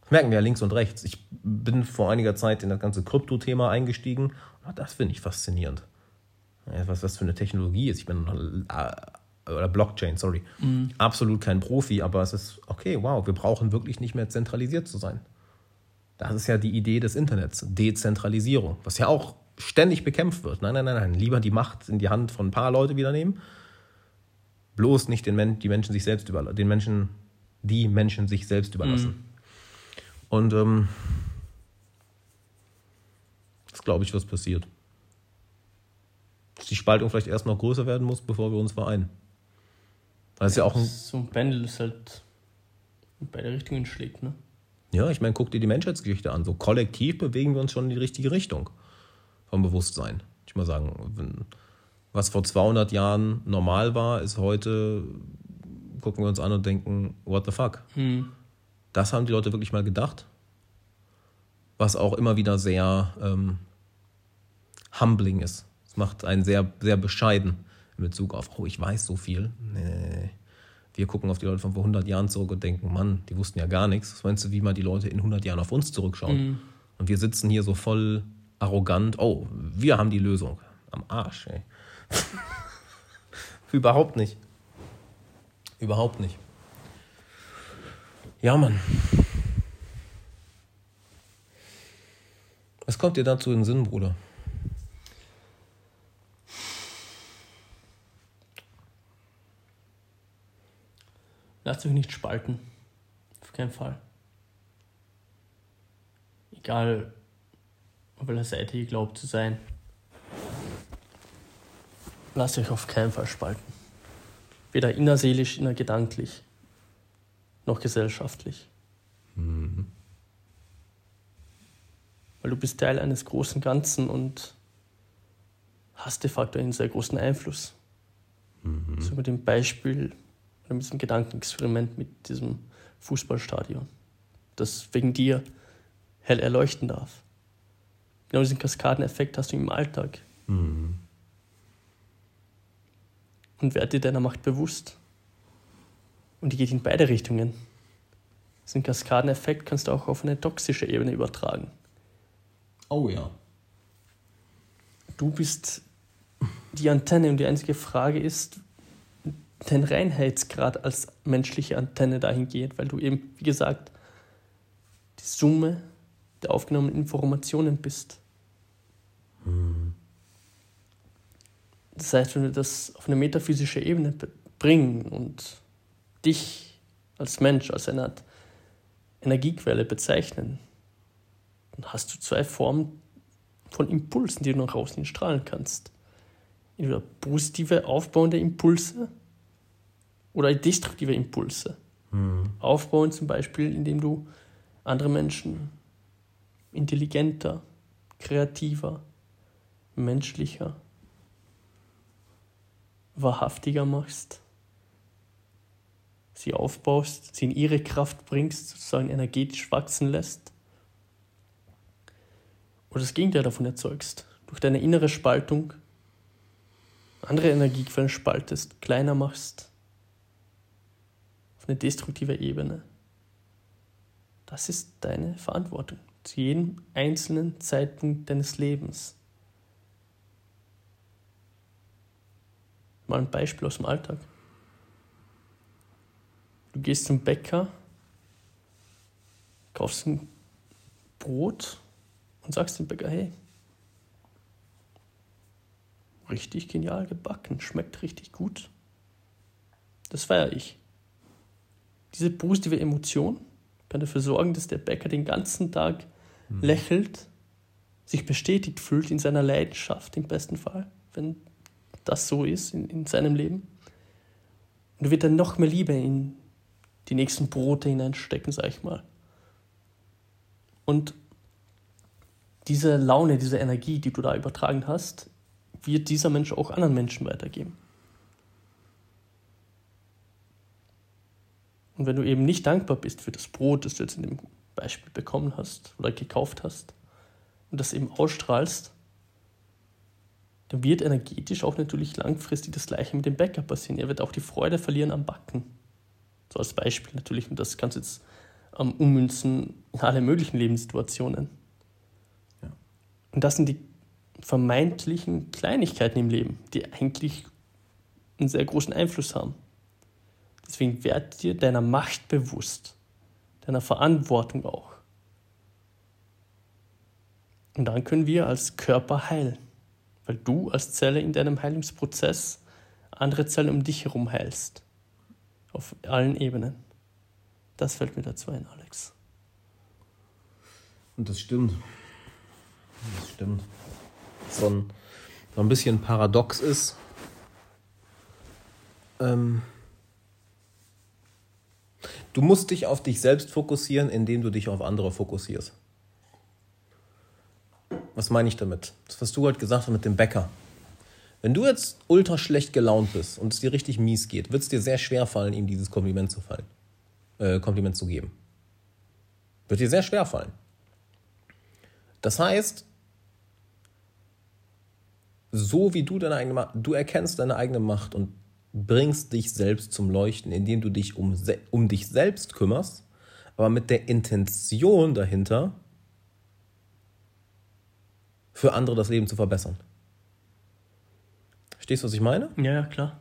Das merken wir ja links und rechts. Ich bin vor einiger Zeit in das ganze Krypto-Thema eingestiegen. Und das finde ich faszinierend. Was das für eine Technologie ist. Ich bin äh, oder Blockchain, sorry. Mhm. Absolut kein Profi, aber es ist okay, wow, wir brauchen wirklich nicht mehr zentralisiert zu sein. Das ist ja die Idee des Internets, Dezentralisierung, was ja auch ständig bekämpft wird. Nein, nein, nein, nein. Lieber die Macht in die Hand von ein paar Leute wieder nehmen. Bloß nicht den Men die Menschen sich selbst überlassen, den Menschen, die Menschen sich selbst überlassen. Mhm. Und ähm, das glaube ich, was passiert. Dass die Spaltung vielleicht erst noch größer werden muss, bevor wir uns vereinen. Weil es ja, ja auch ein so ein Pendel ist halt in beide Richtungen schlägt, ne? Ja, ich meine, guck dir die Menschheitsgeschichte an. So kollektiv bewegen wir uns schon in die richtige Richtung vom Bewusstsein. Ich mal sagen, was vor 200 Jahren normal war, ist heute, gucken wir uns an und denken, what the fuck? Hm. Das haben die Leute wirklich mal gedacht. Was auch immer wieder sehr ähm, humbling ist. Es macht einen sehr, sehr bescheiden in Bezug auf, oh, ich weiß so viel. Nee. Wir gucken auf die Leute von vor 100 Jahren zurück und denken, Mann, die wussten ja gar nichts. Was meinst du, wie mal die Leute in 100 Jahren auf uns zurückschauen? Mhm. Und wir sitzen hier so voll arrogant. Oh, wir haben die Lösung. Am Arsch, ey. Überhaupt nicht. Überhaupt nicht. Ja, Mann. Was kommt dir dazu in den Sinn, Bruder? Lasst euch nicht spalten. Auf keinen Fall. Egal, auf welcher Seite ihr glaubt zu sein. Lasst euch auf keinen Fall spalten. Weder innerseelisch, innergedanklich, noch gesellschaftlich. Mhm. Weil du bist Teil eines großen Ganzen und hast de facto einen sehr großen Einfluss. Mhm. So mit dem Beispiel oder mit diesem Gedankenexperiment mit diesem Fußballstadion, das wegen dir hell erleuchten darf. Genau diesen Kaskadeneffekt hast du im Alltag. Mhm. Und werd dir deiner Macht bewusst. Und die geht in beide Richtungen. Diesen Kaskadeneffekt kannst du auch auf eine toxische Ebene übertragen. Oh ja. Du bist die Antenne und die einzige Frage ist, dein Reinheitsgrad als menschliche Antenne dahin geht, weil du eben, wie gesagt, die Summe der aufgenommenen Informationen bist. Das heißt, wenn wir das auf eine metaphysische Ebene bringen und dich als Mensch, als eine Art Energiequelle bezeichnen, dann hast du zwei Formen von Impulsen, die du nach außen strahlen kannst. Entweder positive, aufbauende Impulse oder destruktive Impulse. Mhm. Aufbauen zum Beispiel, indem du andere Menschen intelligenter, kreativer, menschlicher, wahrhaftiger machst, sie aufbaust, sie in ihre Kraft bringst, sozusagen energetisch wachsen lässt. Oder das Gegenteil davon erzeugst, durch deine innere Spaltung andere Energiequellen spaltest, kleiner machst, auf eine destruktive Ebene. Das ist deine Verantwortung zu jedem einzelnen Zeitpunkt deines Lebens. Mal ein Beispiel aus dem Alltag. Du gehst zum Bäcker, kaufst ein Brot und sagst dem Bäcker, hey, richtig genial gebacken, schmeckt richtig gut. Das feiere ich. Diese positive Emotion kann dafür sorgen, dass der Bäcker den ganzen Tag mhm. lächelt, sich bestätigt fühlt in seiner Leidenschaft im besten Fall, wenn das so ist in, in seinem Leben. Und du wird dann noch mehr Liebe in die nächsten Brote hineinstecken, sag ich mal. Und diese Laune, diese Energie, die du da übertragen hast, wird dieser Mensch auch anderen Menschen weitergeben. Und wenn du eben nicht dankbar bist für das Brot, das du jetzt in dem Beispiel bekommen hast oder gekauft hast und das eben ausstrahlst, dann wird energetisch auch natürlich langfristig das gleiche mit dem Bäcker passieren. Er wird auch die Freude verlieren am Backen. So als Beispiel natürlich. Und das kannst du jetzt ähm, ummünzen in alle möglichen Lebenssituationen. Ja. Und das sind die vermeintlichen Kleinigkeiten im Leben, die eigentlich einen sehr großen Einfluss haben. Deswegen werd dir deiner Macht bewusst, deiner Verantwortung auch. Und dann können wir als Körper heilen, weil du als Zelle in deinem Heilungsprozess andere Zellen um dich herum heilst. Auf allen Ebenen. Das fällt mir dazu ein, Alex. Und das stimmt. Das stimmt. So ein, so ein bisschen paradox ist. Ähm, Du musst dich auf dich selbst fokussieren, indem du dich auf andere fokussierst. Was meine ich damit? Das, was du heute gesagt hast mit dem Bäcker. Wenn du jetzt ultra schlecht gelaunt bist und es dir richtig mies geht, wird es dir sehr schwer fallen, ihm dieses Kompliment zu fallen, äh, Kompliment zu geben. Wird dir sehr schwer fallen. Das heißt, so wie du deine eigene du erkennst deine eigene Macht und bringst dich selbst zum Leuchten, indem du dich um, um dich selbst kümmerst, aber mit der Intention dahinter, für andere das Leben zu verbessern. Verstehst du, was ich meine? Ja, ja, klar.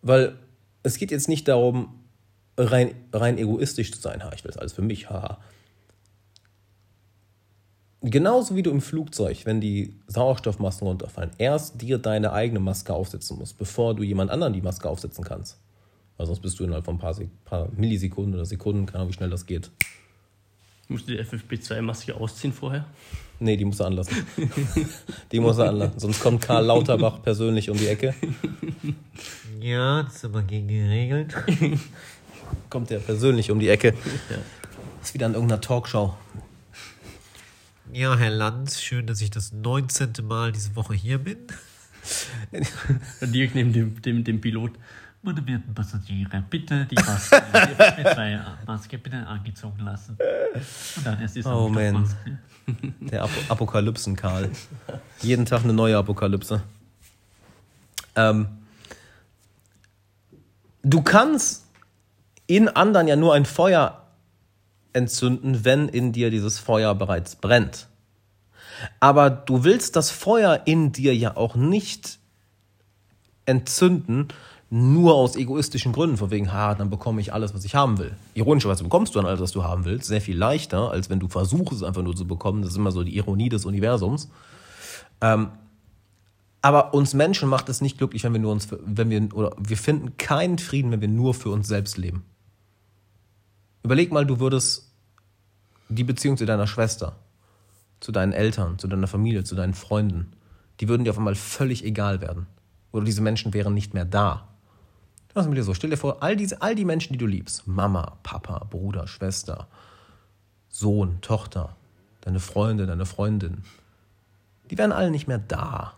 Weil es geht jetzt nicht darum, rein, rein egoistisch zu sein. Ha, ich will es alles für mich, haha. Genauso wie du im Flugzeug, wenn die Sauerstoffmasken runterfallen, erst dir deine eigene Maske aufsetzen musst, bevor du jemand anderen die Maske aufsetzen kannst. Weil sonst bist du innerhalb von ein paar, paar Millisekunden oder Sekunden, keine Ahnung, wie schnell das geht. Musst du die FFP2-Maske ausziehen vorher? Nee, die musst du anlassen. die musst du anlassen. Sonst kommt Karl Lauterbach persönlich um die Ecke. Ja, das ist aber gegen die Regeln. kommt der persönlich um die Ecke. Ja. Ist wieder in irgendeiner Talkshow. Ja, Herr Lanz, schön, dass ich das 19. Mal diese Woche hier bin. Dirk neben dem, dem, dem Pilot. Meine werten Passagiere, bitte die Maske, die Maske bitte angezogen lassen. Und dann erst die Oh man. Der Ap Apokalypsen-Karl. Jeden Tag eine neue Apokalypse. Ähm, du kannst in anderen ja nur ein Feuer entzünden, wenn in dir dieses Feuer bereits brennt. Aber du willst das Feuer in dir ja auch nicht entzünden, nur aus egoistischen Gründen, von wegen, ha, dann bekomme ich alles, was ich haben will. Ironischerweise bekommst du dann alles, was du haben willst, sehr viel leichter, als wenn du versuchst, es einfach nur zu bekommen. Das ist immer so die Ironie des Universums. Ähm, Aber uns Menschen macht es nicht glücklich, wenn wir nur uns, wenn wir, oder wir finden keinen Frieden, wenn wir nur für uns selbst leben. Überleg mal, du würdest die Beziehung zu deiner Schwester, zu deinen Eltern, zu deiner Familie, zu deinen Freunden, die würden dir auf einmal völlig egal werden. Oder diese Menschen wären nicht mehr da. Was mit dir so? Stell dir vor, all diese, all die Menschen, die du liebst, Mama, Papa, Bruder, Schwester, Sohn, Tochter, deine Freunde, deine Freundin, die wären alle nicht mehr da.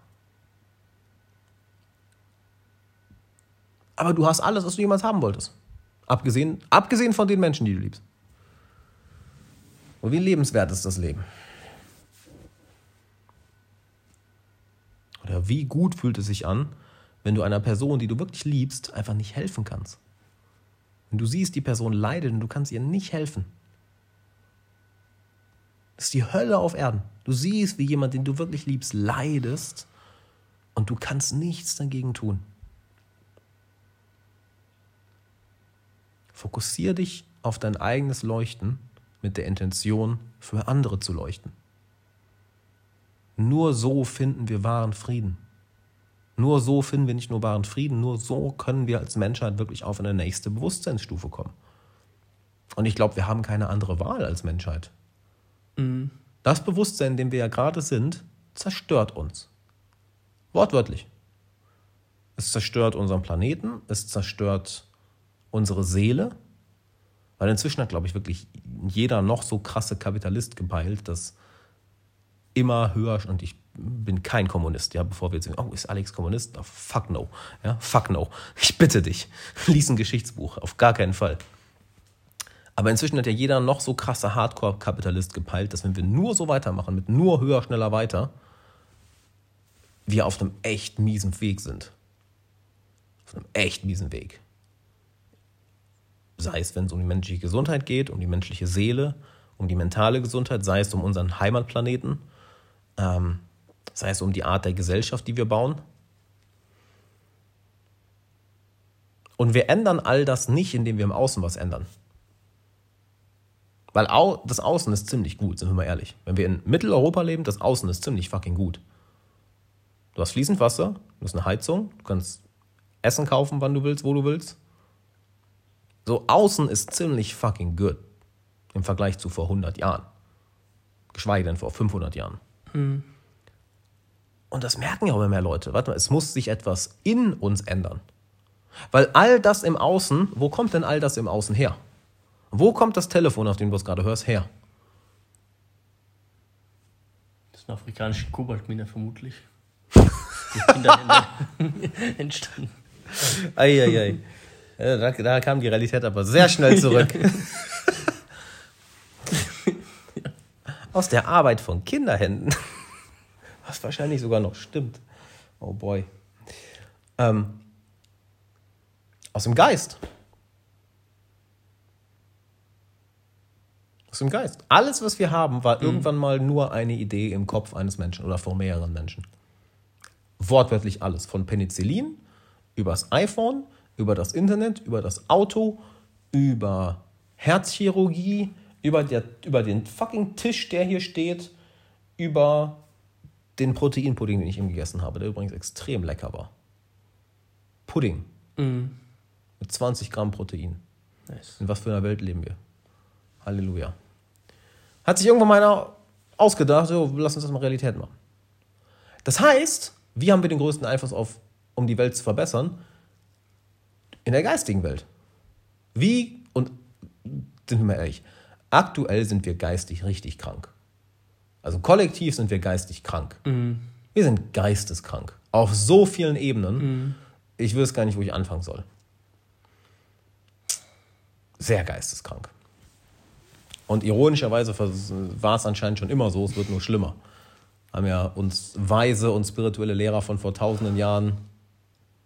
Aber du hast alles, was du jemals haben wolltest. Abgesehen, abgesehen von den Menschen, die du liebst. Und wie lebenswert ist das Leben? Oder wie gut fühlt es sich an, wenn du einer Person, die du wirklich liebst, einfach nicht helfen kannst? Wenn du siehst, die Person leidet und du kannst ihr nicht helfen. Das ist die Hölle auf Erden. Du siehst, wie jemand, den du wirklich liebst, leidest und du kannst nichts dagegen tun. Fokussier dich auf dein eigenes Leuchten mit der Intention, für andere zu leuchten. Nur so finden wir wahren Frieden. Nur so finden wir nicht nur wahren Frieden, nur so können wir als Menschheit wirklich auf eine nächste Bewusstseinsstufe kommen. Und ich glaube, wir haben keine andere Wahl als Menschheit. Das Bewusstsein, in dem wir ja gerade sind, zerstört uns. Wortwörtlich. Es zerstört unseren Planeten, es zerstört unsere Seele, weil inzwischen hat, glaube ich, wirklich jeder noch so krasse Kapitalist gepeilt, dass immer höher, und ich bin kein Kommunist, ja, bevor wir jetzt sagen, oh, ist Alex Kommunist? Oh, fuck no, ja, fuck no. Ich bitte dich, lies ein Geschichtsbuch, auf gar keinen Fall. Aber inzwischen hat ja jeder noch so krasser Hardcore-Kapitalist gepeilt, dass wenn wir nur so weitermachen, mit nur höher, schneller, weiter, wir auf einem echt miesen Weg sind. Auf einem echt miesen Weg. Sei es, wenn es um die menschliche Gesundheit geht, um die menschliche Seele, um die mentale Gesundheit, sei es um unseren Heimatplaneten, ähm, sei es um die Art der Gesellschaft, die wir bauen. Und wir ändern all das nicht, indem wir im Außen was ändern. Weil das Außen ist ziemlich gut, sind wir mal ehrlich. Wenn wir in Mitteleuropa leben, das Außen ist ziemlich fucking gut. Du hast fließend Wasser, du hast eine Heizung, du kannst Essen kaufen, wann du willst, wo du willst. So, außen ist ziemlich fucking good im Vergleich zu vor 100 Jahren. Geschweige denn vor 500 Jahren. Und das merken ja immer mehr Leute. Warte mal, es muss sich etwas in uns ändern. Weil all das im Außen, wo kommt denn all das im Außen her? Wo kommt das Telefon, auf dem du es gerade hörst, her? Das ist eine afrikanische Kobaltmine vermutlich. Die Kinderhände entstanden. Eieiei. Ja, da, da kam die Realität aber sehr schnell zurück. Aus der Arbeit von Kinderhänden. Was wahrscheinlich sogar noch stimmt. Oh boy. Ähm, aus dem Geist. Aus dem Geist. Alles, was wir haben, war irgendwann mal nur eine Idee im Kopf eines Menschen oder von mehreren Menschen. Wortwörtlich alles. Von Penicillin übers iPhone, über das Internet, über das Auto, über Herzchirurgie, über, der, über den fucking Tisch, der hier steht, über den Proteinpudding, den ich eben gegessen habe, der übrigens extrem lecker war. Pudding. Mit 20 Gramm Protein. Nice. In was für einer Welt leben wir? Halleluja. Hat sich irgendwann mal einer ausgedacht, so, lass uns das mal Realität machen. Das heißt, wie haben wir den größten Einfluss auf, um die Welt zu verbessern? In der geistigen Welt. Wie, und sind wir mal ehrlich, aktuell sind wir geistig richtig krank. Also kollektiv sind wir geistig krank. Wir sind geisteskrank. Auf so vielen Ebenen. Ich wüsste gar nicht, wo ich anfangen soll. Sehr geisteskrank. Und ironischerweise war es anscheinend schon immer so, es wird nur schlimmer. Haben ja uns weise und spirituelle Lehrer von vor tausenden Jahren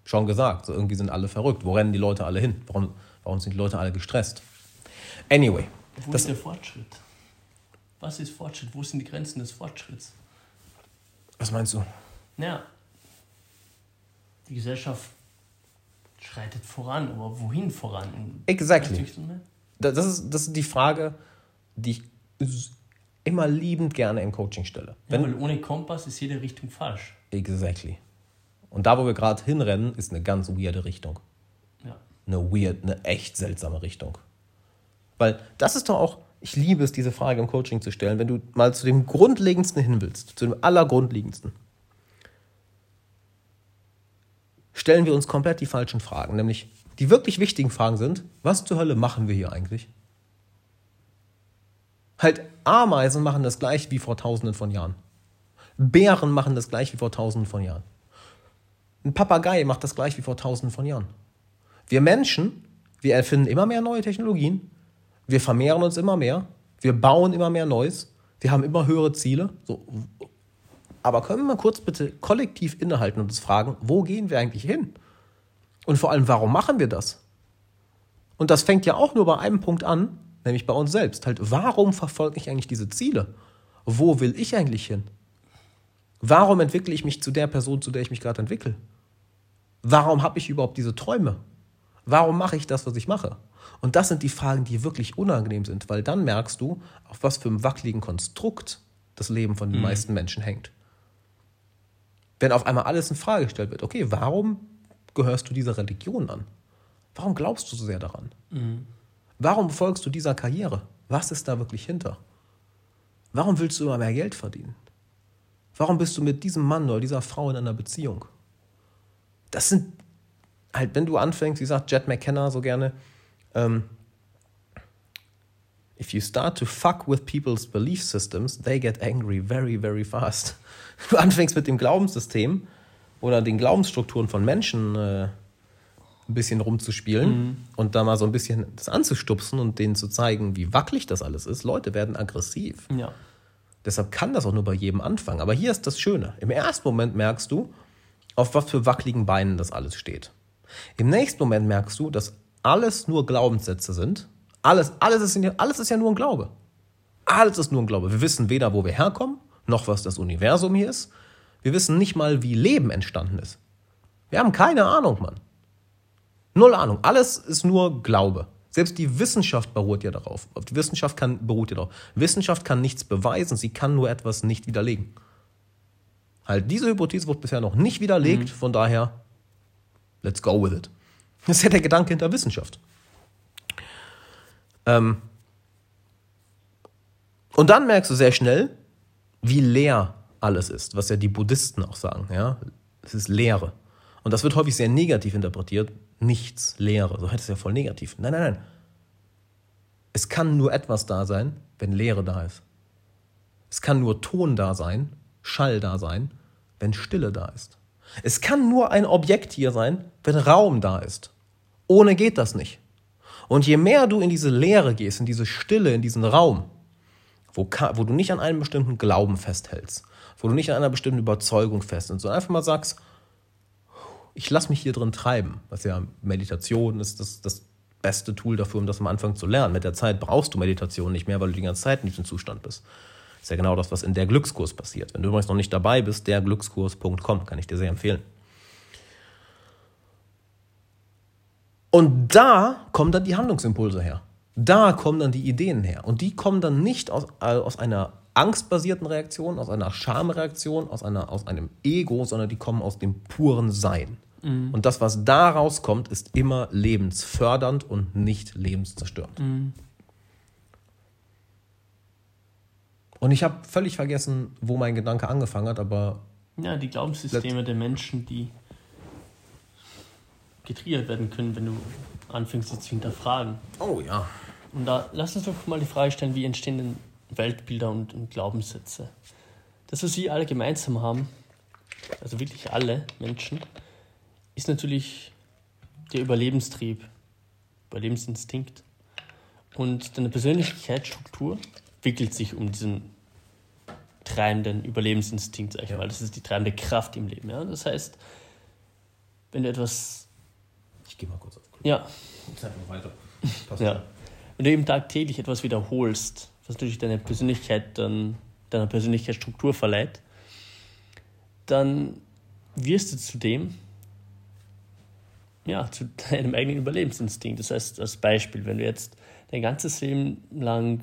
schon gesagt. So irgendwie sind alle verrückt. Wo rennen die Leute alle hin? Warum, warum sind die Leute alle gestresst? Anyway, Wo Das- ist der Fortschritt? Was ist Fortschritt? Wo sind die Grenzen des Fortschritts? was meinst du? Naja, die Gesellschaft schreitet voran, aber wohin voran? Exactly. Ich das ist, das ist die Frage, die ich immer liebend gerne im Coaching stelle. Ja, weil ohne Kompass ist jede Richtung falsch. Exactly. Und da, wo wir gerade hinrennen, ist eine ganz weirde Richtung. Ja. Eine weird, eine echt seltsame Richtung. Weil das ist doch auch, ich liebe es, diese Frage im Coaching zu stellen, wenn du mal zu dem Grundlegendsten hin willst, zu dem Allergrundlegendsten. Stellen wir uns komplett die falschen Fragen, nämlich die wirklich wichtigen Fragen sind, was zur Hölle machen wir hier eigentlich? Halt, Ameisen machen das gleich wie vor tausenden von Jahren. Bären machen das gleich wie vor tausenden von Jahren. Ein Papagei macht das gleich wie vor tausenden von Jahren. Wir Menschen, wir erfinden immer mehr neue Technologien, wir vermehren uns immer mehr, wir bauen immer mehr Neues, wir haben immer höhere Ziele. So. Aber können wir mal kurz bitte kollektiv innehalten und uns fragen, wo gehen wir eigentlich hin? Und vor allem, warum machen wir das? Und das fängt ja auch nur bei einem Punkt an, nämlich bei uns selbst. Halt, warum verfolge ich eigentlich diese Ziele? Wo will ich eigentlich hin? Warum entwickle ich mich zu der Person, zu der ich mich gerade entwickle? Warum habe ich überhaupt diese Träume? Warum mache ich das, was ich mache? Und das sind die Fragen, die wirklich unangenehm sind, weil dann merkst du, auf was für einem wackeligen Konstrukt das Leben von den meisten Menschen hängt. Wenn auf einmal alles in Frage gestellt wird, okay, warum gehörst du dieser Religion an? Warum glaubst du so sehr daran? Warum folgst du dieser Karriere? Was ist da wirklich hinter? Warum willst du immer mehr Geld verdienen? Warum bist du mit diesem Mann oder dieser Frau in einer Beziehung? Das sind halt, wenn du anfängst, wie sagt Jet McKenna so gerne, ähm, if you start to fuck with people's belief systems, they get angry very, very fast. Du anfängst mit dem Glaubenssystem oder den Glaubensstrukturen von Menschen äh, ein bisschen rumzuspielen und da mal so ein bisschen das anzustupsen und denen zu zeigen, wie wackelig das alles ist. Leute werden aggressiv. Ja. Deshalb kann das auch nur bei jedem anfangen. Aber hier ist das Schöne. Im ersten Moment merkst du, auf was für wackeligen Beinen das alles steht. Im nächsten Moment merkst du, dass alles nur Glaubenssätze sind. Alles, alles, ist, ja- alles ist ja nur ein Glaube. Alles ist nur ein Glaube. Wir wissen weder, wo wir herkommen, noch was das Universum hier ist. Wir wissen nicht mal, wie Leben entstanden ist. Wir haben keine Ahnung, Mann. Null Ahnung. Alles ist nur Glaube. Selbst die Wissenschaft beruht ja darauf. Auf Die Wissenschaft kann, beruht ja darauf. Wissenschaft kann nichts beweisen, sie kann nur etwas nicht widerlegen. Halt, diese Hypothese wurde bisher noch nicht widerlegt, von daher, let's go with it. Das ist ja der Gedanke hinter Wissenschaft. Ähm und dann merkst du sehr schnell, wie leer alles ist, was ja die Buddhisten auch sagen. Ja? Es ist Leere. Und das wird häufig sehr negativ interpretiert. Nichts, Leere. So hätte es ja voll negativ. Nein, nein, nein. Es kann nur etwas da sein, wenn Leere da ist. Es kann nur Ton da sein, Schall da sein, wenn Stille da ist. Es kann nur ein Objekt hier sein, wenn Raum da ist. Ohne geht das nicht. Und je mehr du in diese Leere gehst, in diese Stille, in diesen Raum, wo, wo du nicht an einem bestimmten Glauben festhältst, wo du nicht an einer bestimmten Überzeugung festhältst, sondern einfach mal sagst, ich lasse mich hier drin treiben, was ja Meditation ist das, das beste Tool dafür, um das am Anfang zu lernen. Mit der Zeit brauchst du Meditation nicht mehr, weil du die ganze Zeit in diesem Zustand bist. Das ist ja genau das, was in der Glückskurs passiert. Wenn du übrigens noch nicht dabei bist, derglückskurs.com, kann ich dir sehr empfehlen. Und da kommen dann die Handlungsimpulse her. Da kommen dann die Ideen her. Und die kommen dann nicht aus, äh, aus einer angstbasierten Reaktion, aus einer Schamreaktion, aus, einer, aus einem Ego, sondern die kommen aus dem puren Sein. Und das, was da rauskommt, ist immer lebensfördernd und nicht lebenszerstörend. Und ich habe völlig vergessen, wo mein Gedanke angefangen hat, aber Ja, die Glaubenssysteme der Menschen, die getriggert werden können, wenn du anfängst, sie zu hinterfragen. oh ja. Und da lass uns doch mal die Frage stellen, wie entstehen denn Weltbilder und, und Glaubenssätze? Das, was sie alle gemeinsam haben, also wirklich alle Menschen, ist natürlich der Überlebenstrieb, Überlebensinstinkt. Und deine Persönlichkeitsstruktur wickelt sich um diesen treibenden Überlebensinstinkt, sag ich mal. Das ist die treibende Kraft im Leben. Ja? Das heißt, wenn du etwas, Ich gehe mal kurz auf Glück. ja, Zeit noch weiter. Passt ja. Wenn du eben tagtäglich etwas wiederholst, was natürlich deine Persönlichkeit dann, deiner Persönlichkeitsstruktur verleiht, dann wirst du zu dem, ja, zu deinem eigenen Überlebensinstinkt. Das heißt, als Beispiel, wenn du jetzt dein ganzes Leben lang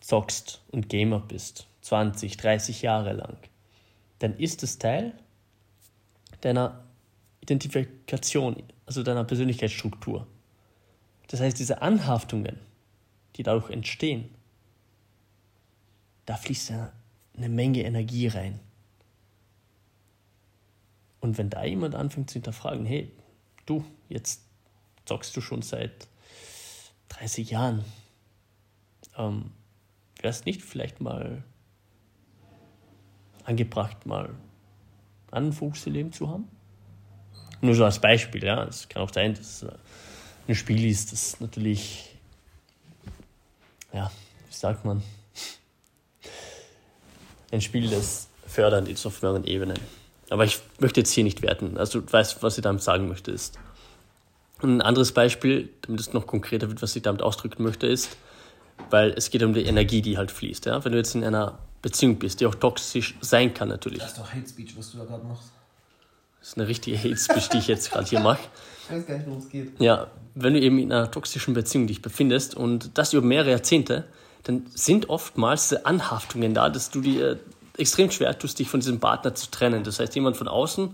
zockst und Gamer bist, 20, 30 Jahre lang, dann ist es Teil deiner Identifikation, also deiner Persönlichkeitsstruktur. Das heißt, diese Anhaftungen, die dadurch entstehen, da fließt eine Menge Energie rein. Und wenn da jemand anfängt zu hinterfragen, hey, du, jetzt zockst du schon seit 30 Jahren, ähm, wäre es nicht vielleicht mal angebracht, mal einen Fuchs im Leben zu haben? Nur so als Beispiel, ja. Es kann auch sein, dass es ein Spiel ist, das natürlich, ja, wie sagt man, ein Spiel, das fördernd ist auf mehreren Ebenen. Aber ich möchte jetzt hier nicht werten. Also du weißt, was ich damit sagen möchte, ist. Ein anderes Beispiel, damit es noch konkreter wird, was ich damit ausdrücken möchte, ist, weil es geht um die Energie, die halt fließt. Ja? Wenn du jetzt in einer Beziehung bist, die auch toxisch sein kann natürlich. Das ist doch Hate Speech, was du da gerade machst. Das ist eine richtige Hate Speech, die ich jetzt gerade hier mache. Ich weiß gar nicht, worum es geht. Ja, wenn du eben in einer toxischen Beziehung dich befindest und das über mehrere Jahrzehnte, dann sind oftmals Anhaftungen da, dass du dir extrem schwer tust, dich von diesem Partner zu trennen. Das heißt, jemand von außen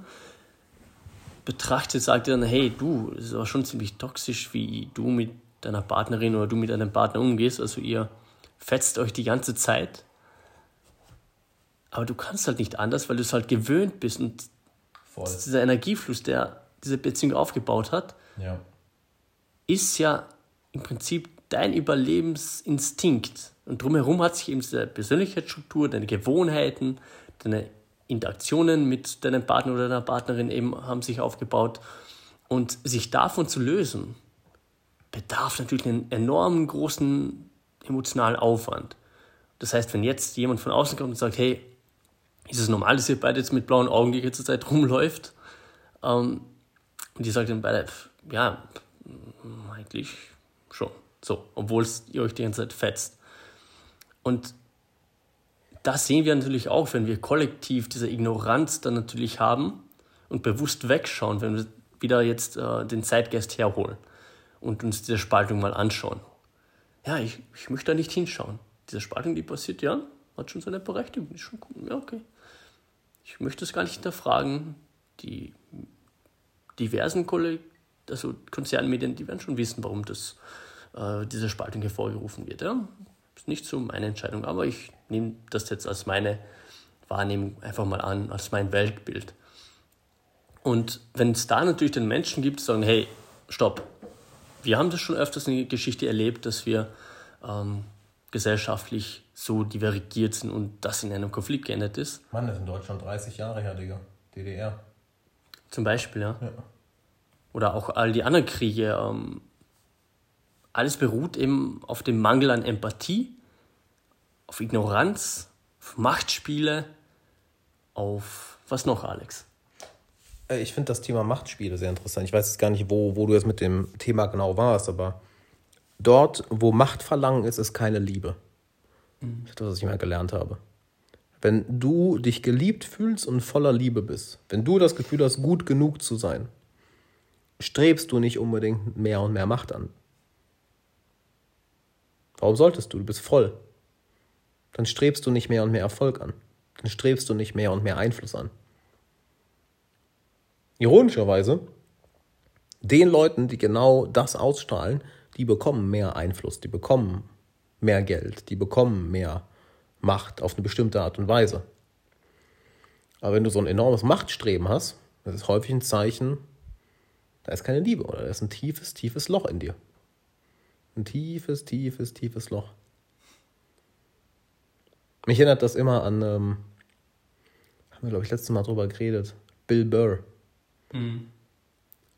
betrachtet, sagt dir dann, hey, du, es ist aber schon ziemlich toxisch, wie du mit deiner Partnerin oder du mit deinem Partner umgehst. Also ihr fetzt euch die ganze Zeit. Aber du kannst halt nicht anders, weil du es halt gewöhnt bist und dieser Energiefluss, der diese Beziehung aufgebaut hat, Ja. ist ja im Prinzip dein Überlebensinstinkt. Und drumherum hat sich eben diese Persönlichkeitsstruktur, deine Gewohnheiten, deine Interaktionen mit deinem Partner oder deiner Partnerin eben haben sich aufgebaut. Und sich davon zu lösen, bedarf natürlich einen enormen großen emotionalen Aufwand. Das heißt, wenn jetzt jemand von außen kommt und sagt, hey, ist es normal, dass ihr beide jetzt mit blauen Augen die ganze Zeit rumläuft? Ähm, und die sagt dann beide, ja, mm, eigentlich schon. So, obwohl ihr euch die ganze Zeit fetzt. Und das sehen wir natürlich auch, wenn wir kollektiv diese Ignoranz dann natürlich haben und bewusst wegschauen, wenn wir wieder jetzt äh, den Zeitgeist herholen und uns diese Spaltung mal anschauen. Ja, ich, ich möchte da nicht hinschauen. Diese Spaltung, die passiert, ja, hat schon seine Berechtigung. Ist schon cool. Ja, okay. Ich möchte es gar nicht hinterfragen. Die diversen Kolle also Konzernmedien, die werden schon wissen, warum das, äh, diese Spaltung hervorgerufen wird. Ja? Ist nicht so meine Entscheidung, aber ich nehme das jetzt als meine Wahrnehmung einfach mal an, als mein Weltbild. Und wenn es da natürlich den Menschen gibt, die sagen, hey, stopp, wir haben das schon öfters in der Geschichte erlebt, dass wir ähm, gesellschaftlich so divergiert sind und das in einem Konflikt geendet ist. Mann, das ist in Deutschland 30 Jahre her, Digga. DDR. Zum Beispiel, ja. Ja. Oder auch all die anderen Kriege. Ähm, alles beruht eben auf dem Mangel an Empathie, auf Ignoranz, auf Machtspiele, auf was noch, Alex? Äh, Ich finde das Thema Machtspiele sehr interessant. Ich weiß jetzt gar nicht, wo, wo du jetzt mit dem Thema genau warst, aber dort, wo Machtverlangen ist, ist keine Liebe. Das ist das, was ich mal gelernt habe. Wenn du dich geliebt fühlst und voller Liebe bist, wenn du das Gefühl hast, gut genug zu sein, strebst du nicht unbedingt mehr und mehr Macht an. Warum solltest du? Du bist voll. Dann strebst du nicht mehr und mehr Erfolg an. Dann strebst du nicht mehr und mehr Einfluss an. Ironischerweise, den Leuten, die genau das ausstrahlen, die bekommen mehr Einfluss, die bekommen mehr Geld, die bekommen mehr Macht auf eine bestimmte Art und Weise. Aber wenn du so ein enormes Machtstreben hast, das ist häufig ein Zeichen, da ist keine Liebe oder da ist ein tiefes, tiefes Loch in dir. Ein tiefes, tiefes, tiefes Loch. Mich erinnert das immer an, ähm, haben wir, glaube ich, letztes Mal drüber geredet, Bill Burr.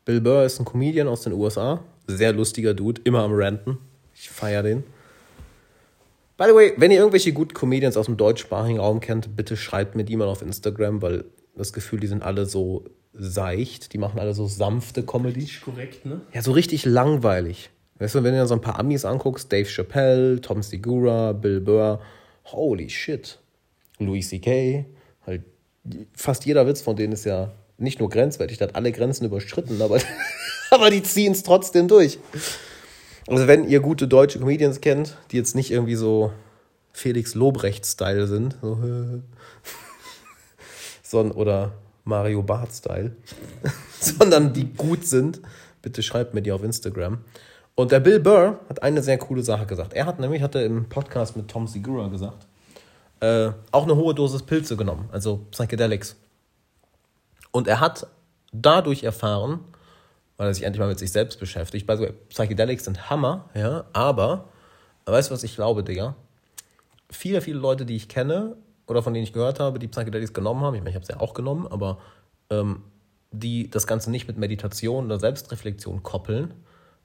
Bill Burr ist ein Comedian aus den USA. Sehr lustiger Dude, immer am Ranten. Ich feiere den. By the way, wenn ihr irgendwelche guten Comedians aus dem deutschsprachigen Raum kennt, bitte schreibt mir die mal auf Instagram, weil das Gefühl, die sind alle so seicht. Die machen alle so sanfte Comedy. Korrekt, ne? Ja, so richtig langweilig. Weißt du, wenn du dir so ein paar Amis anguckst, Dave Chappelle, Tom Segura, Bill Burr, holy shit. Louis C.K., halt, fast jeder Witz von denen ist ja nicht nur grenzwertig, der hat alle Grenzen überschritten, aber, aber die ziehen es trotzdem durch. Also wenn ihr gute deutsche Comedians kennt, die jetzt nicht irgendwie so Felix Lobrecht-Style sind, so, sondern, oder Mario Bart-Style, sondern die gut sind, bitte schreibt mir die auf Instagram. Und der Bill Burr hat eine sehr coole Sache gesagt. Er hat nämlich, hat er im Podcast mit Tom Segura gesagt, äh, auch eine hohe Dosis Pilze genommen, also Psychedelics. Und er hat dadurch erfahren, weil er sich endlich mal mit sich selbst beschäftigt, bei Psychedelics sind Hammer, ja, aber, weißt du, was ich glaube, Digga? Viele, viele Leute, die ich kenne oder von denen ich gehört habe, die Psychedelics genommen haben, ich meine, ich habe es ja auch genommen, aber ähm, die das Ganze nicht mit Meditation oder Selbstreflexion koppeln,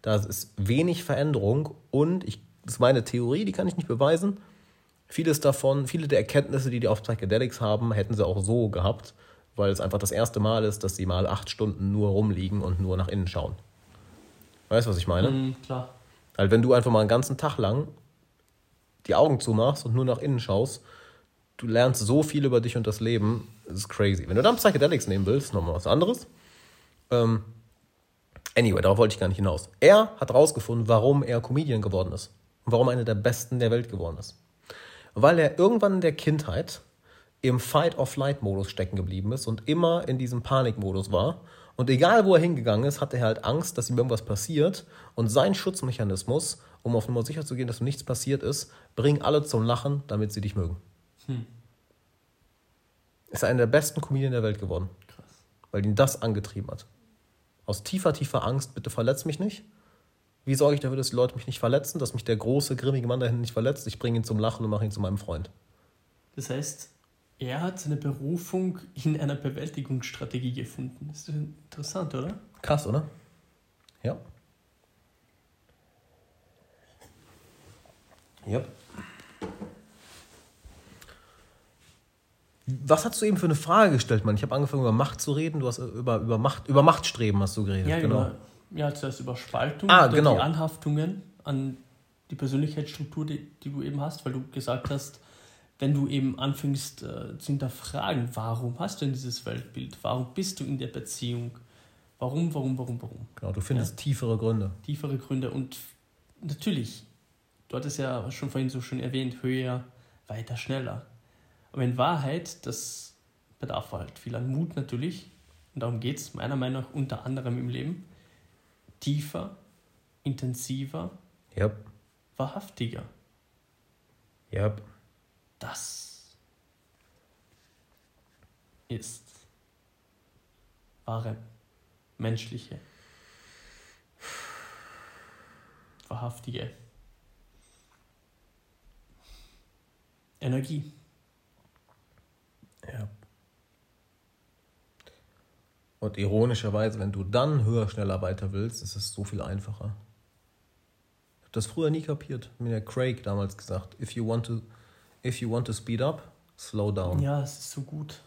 da ist wenig Veränderung und ich, das ist meine Theorie, die kann ich nicht beweisen. Vieles davon, viele der Erkenntnisse, die die auf Psychedelics haben, hätten sie auch so gehabt, weil es einfach das erste Mal ist, dass sie mal acht Stunden nur rumliegen und nur nach innen schauen. Weißt du, was ich meine? Mhm, klar. Weil wenn du einfach mal einen ganzen Tag lang die Augen zumachst und nur nach innen schaust, du lernst so viel über dich und das Leben, das ist crazy. Wenn du dann Psychedelics nehmen willst, nochmal was anderes. Ähm, anyway, darauf wollte ich gar nicht hinaus. Er hat herausgefunden, warum er Comedian geworden ist. Und warum einer der Besten der Welt geworden ist. Weil er irgendwann in der Kindheit im Fight-or-Flight-Modus stecken geblieben ist und immer in diesem Panikmodus war. Und egal, wo er hingegangen ist, hatte er halt Angst, dass ihm irgendwas passiert. Und sein Schutzmechanismus, um auf Nummer sicher zu gehen, dass ihm nichts passiert ist, bring alle zum Lachen, damit sie dich mögen. Hm. Ist einer der besten Comedien der Welt geworden. Krass. Weil ihn das angetrieben hat. Aus tiefer, tiefer Angst, bitte verletz mich nicht. Wie sorge ich dafür, dass die Leute mich nicht verletzen, dass mich der große, grimmige Mann da hinten nicht verletzt? Ich bringe ihn zum Lachen und mache ihn zu meinem Freund. Das heißt, er hat seine Berufung in einer Bewältigungsstrategie gefunden. Das ist interessant, oder? Krass, oder? Ja. Ja. Was hast du eben für eine Frage gestellt, Mann? Ich habe angefangen über Macht zu reden. Du hast über, über, Macht, über Machtstreben hast du geredet. Ja, genau. über, ja zuerst über Spaltung Ah, genau. die Anhaftungen an die Persönlichkeitsstruktur, die, die du eben hast, weil du gesagt hast, wenn du eben anfängst äh, zu hinterfragen, warum hast du denn dieses Weltbild? Warum bist du in der Beziehung? Warum, warum, warum, warum? Genau, du findest tiefere Gründe. Tiefere Gründe und natürlich, du hattest ja schon vorhin so schön erwähnt, höher, weiter, schneller. Aber in Wahrheit, das bedarf halt viel an Mut natürlich. Und darum geht es meiner Meinung nach unter anderem im Leben. Tiefer, intensiver, Ja. wahrhaftiger. Ja. Das ist wahre menschliche, wahrhaftige Energie. Ja. Und ironischerweise, wenn du dann höher, schneller, weiter willst, ist es so viel einfacher. Ich habe das früher nie kapiert. Mir der Craig damals gesagt, if you want to, if you want to speed up, slow down. Ja, es ist so gut.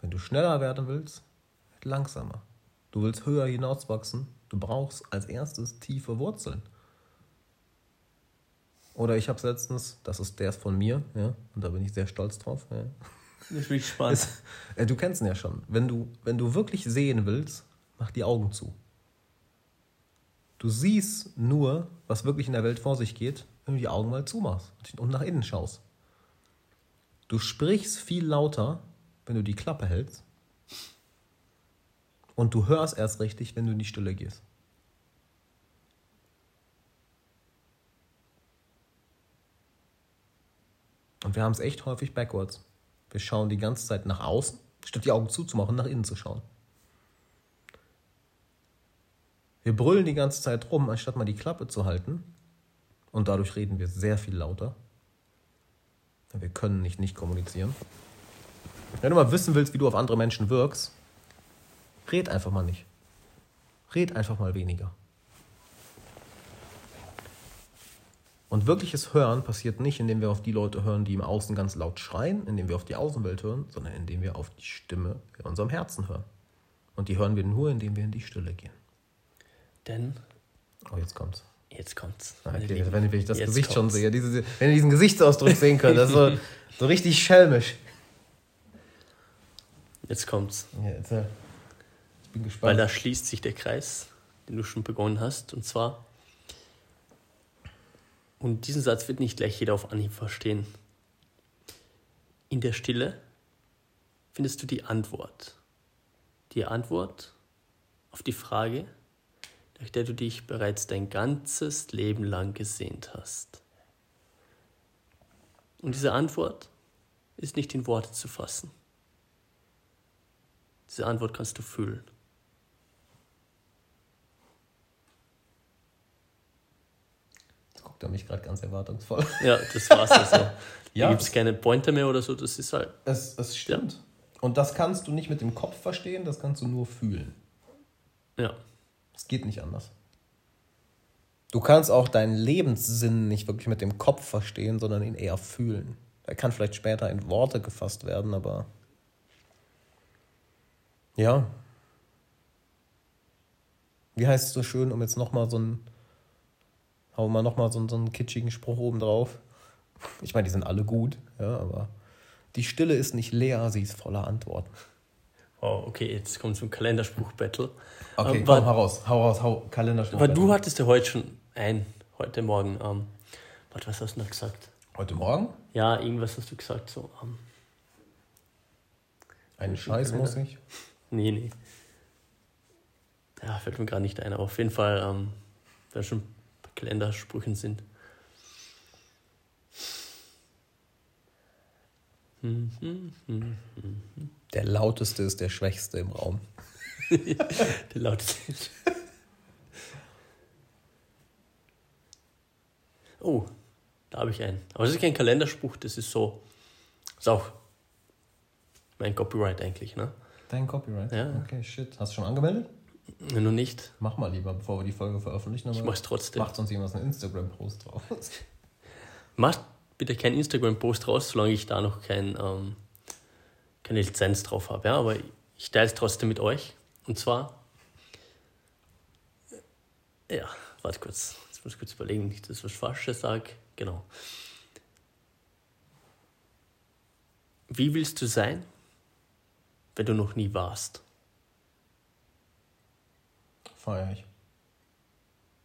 Wenn du schneller werden willst, werd langsamer. Du willst höher hinauswachsen, du brauchst als erstes tiefe Wurzeln. Oder ich habe letztens, das ist der ist von mir, ja, und da bin ich sehr stolz drauf. Ja. Das ist spannend. Ist, äh, du kennst ihn ja schon. Wenn du, wenn du wirklich sehen willst, mach die Augen zu. Du siehst nur, was wirklich in der Welt vor sich geht, wenn du die Augen mal zumachst und nach innen schaust. Du sprichst viel lauter, wenn du die Klappe hältst. Und du hörst erst richtig, wenn du in die Stille gehst. Und wir haben es echt häufig backwards. Wir schauen die ganze Zeit nach außen, statt die Augen zuzumachen, nach innen zu schauen. Wir brüllen die ganze Zeit rum, anstatt mal die Klappe zu halten. Und dadurch reden wir sehr viel lauter. Wir können nicht nicht kommunizieren. Wenn du mal wissen willst, wie du auf andere Menschen wirkst, red einfach mal nicht. Red einfach mal weniger. Und wirkliches Hören passiert nicht, indem wir auf die Leute hören, die im Außen ganz laut schreien, indem wir auf die Außenwelt hören, sondern indem wir auf die Stimme in unserem Herzen hören. Und die hören wir nur, indem wir in die Stille gehen. Denn Oh, jetzt kommt's. Jetzt kommt's. Ah, okay, wenn ich das Jetzt Gesicht schon kommt's. sehe, diese, wenn ihr diesen Gesichtsausdruck sehen könnt, das ist so, so richtig schelmisch. Jetzt kommt's. Ja, jetzt, äh, ich bin Weil gespannt. da schließt sich der Kreis, den du schon begonnen hast. Und zwar, und diesen Satz wird nicht gleich jeder auf Anhieb verstehen. In der Stille findest du die Antwort die Antwort auf die Frage, nach der du dich bereits dein ganzes Leben lang gesehnt hast. Und diese Antwort ist nicht in Worte zu fassen. Diese Antwort kannst du fühlen. Jetzt guckt er mich gerade ganz erwartungsvoll. Ja, das war's also. Ja, ja, gibt es keine Pointer mehr oder so, das ist halt. Es, es stimmt. Und das kannst du nicht mit dem Kopf verstehen, das kannst du nur fühlen. Ja. Es geht nicht anders. Du kannst auch deinen Lebenssinn nicht wirklich mit dem Kopf verstehen, sondern ihn eher fühlen. Er kann vielleicht später in Worte gefasst werden, aber ja. Wie heißt es so schön, um jetzt nochmal so einen, hauen wir nochmal so, einen- so einen kitschigen Spruch oben drauf. Ich meine, die sind alle gut, ja, aber die Stille ist nicht leer, sie ist voller Antworten. Wow, okay, jetzt kommt zum Kalenderspruch-Battle. Okay, Ähm, komm, war- hau raus, hau raus, hau Kalenderspruch. Aber du hattest ja heute schon ein, heute Morgen. Ähm, warte, was hast du noch gesagt? Heute Morgen? Ja, irgendwas hast du gesagt. So, ähm, Einen Scheiß muss ich. nee, nee. Ja, fällt mir gerade nicht ein, aber auf jeden Fall, ähm, wenn schon Kalendersprüchen sind. Der lauteste ist der schwächste im Raum. Der lautet. oh, da habe ich einen. Aber das ist kein Kalenderspruch, das ist so. Ist auch mein Copyright eigentlich, ne? Dein Copyright? Ja. Okay, shit. Hast du schon angemeldet? Wenn du nicht, Mach mal lieber, bevor wir die Folge veröffentlichen. ich mach's trotzdem. Macht sonst jemand einen Instagram-Post drauf. Macht bitte keinen Instagram-Post raus, solange ich da noch kein, ähm, keine Lizenz drauf habe. Ja? Aber ich teile es trotzdem mit euch. Und zwar. Ja, warte kurz. Jetzt muss ich kurz überlegen, nicht, dass ich was Falsches sage. Genau. Wie willst du sein, wenn du noch nie warst? Feier ich.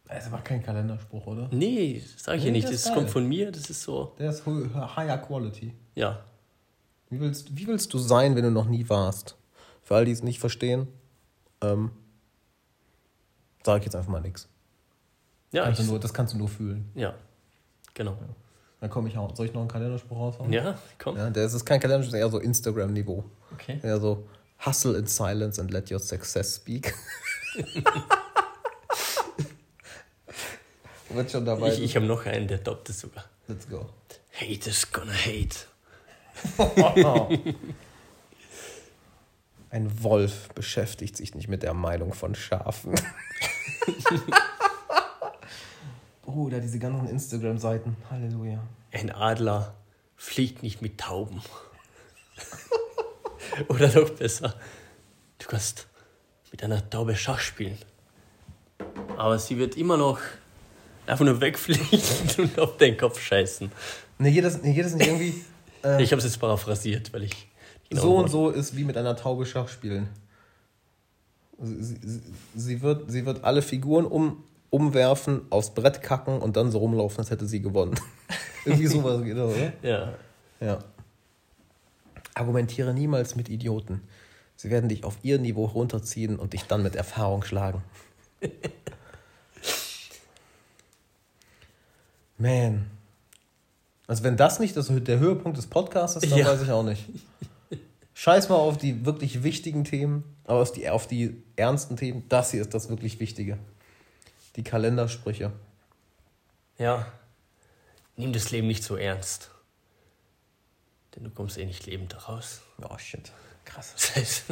Das ist aber kein Kalenderspruch, oder? Nee, sage ich ja Nee, nicht. das Das kommt von mir. Das ist so. Der ist higher quality. Ja, Wie willst, wie willst du sein, wenn du noch nie warst? Für all die es nicht verstehen, ähm, sage ich jetzt einfach mal nichts. ja, Kannst ich, nur, das kannst du nur fühlen. ja, genau. Dann komme ich auch. Soll ich noch einen Kalenderspruch raushauen? Ja, komm. ja der ist, kein Kalenderspruch, eher so Instagram-Niveau. Okay. Eher so hustle in silence and let your success speak. Wird schon dabei. Ich, ich habe noch einen, der toppt es sogar. Let's go. Haters gonna hate. Ein Wolf beschäftigt sich nicht mit der Meinung von Schafen. oh, da diese ganzen Instagram-Seiten. Halleluja. Ein Adler fliegt nicht mit Tauben. Oder noch besser, du kannst mit einer Taube Schach spielen. Aber sie wird immer noch einfach nur wegfliegen und auf den Kopf scheißen. Ne, hier das, nee, hier das nicht irgendwie. Äh, Ich habe es jetzt paraphrasiert, weil ich. Genau so und so ist wie mit einer Taube Schach spielen. Sie, sie, sie, wird, sie wird alle Figuren um, umwerfen, aufs Brett kacken und dann so rumlaufen, als hätte sie gewonnen. Irgendwie sowas geht das, oder? Ja, Ja. Argumentiere niemals mit Idioten. Sie werden dich auf ihr Niveau runterziehen und dich dann mit Erfahrung schlagen. Man. Also wenn das nicht das, der Höhepunkt des Podcasts ist, dann Ja. weiß ich auch nicht. Scheiß mal auf die wirklich wichtigen Themen, aber auf die, auf die ernsten Themen, das hier ist das wirklich Wichtige. Die Kalendersprüche. ja. Nimm das Leben nicht so ernst. Denn du kommst eh nicht lebend daraus. Oh shit. Krass. Das heißt,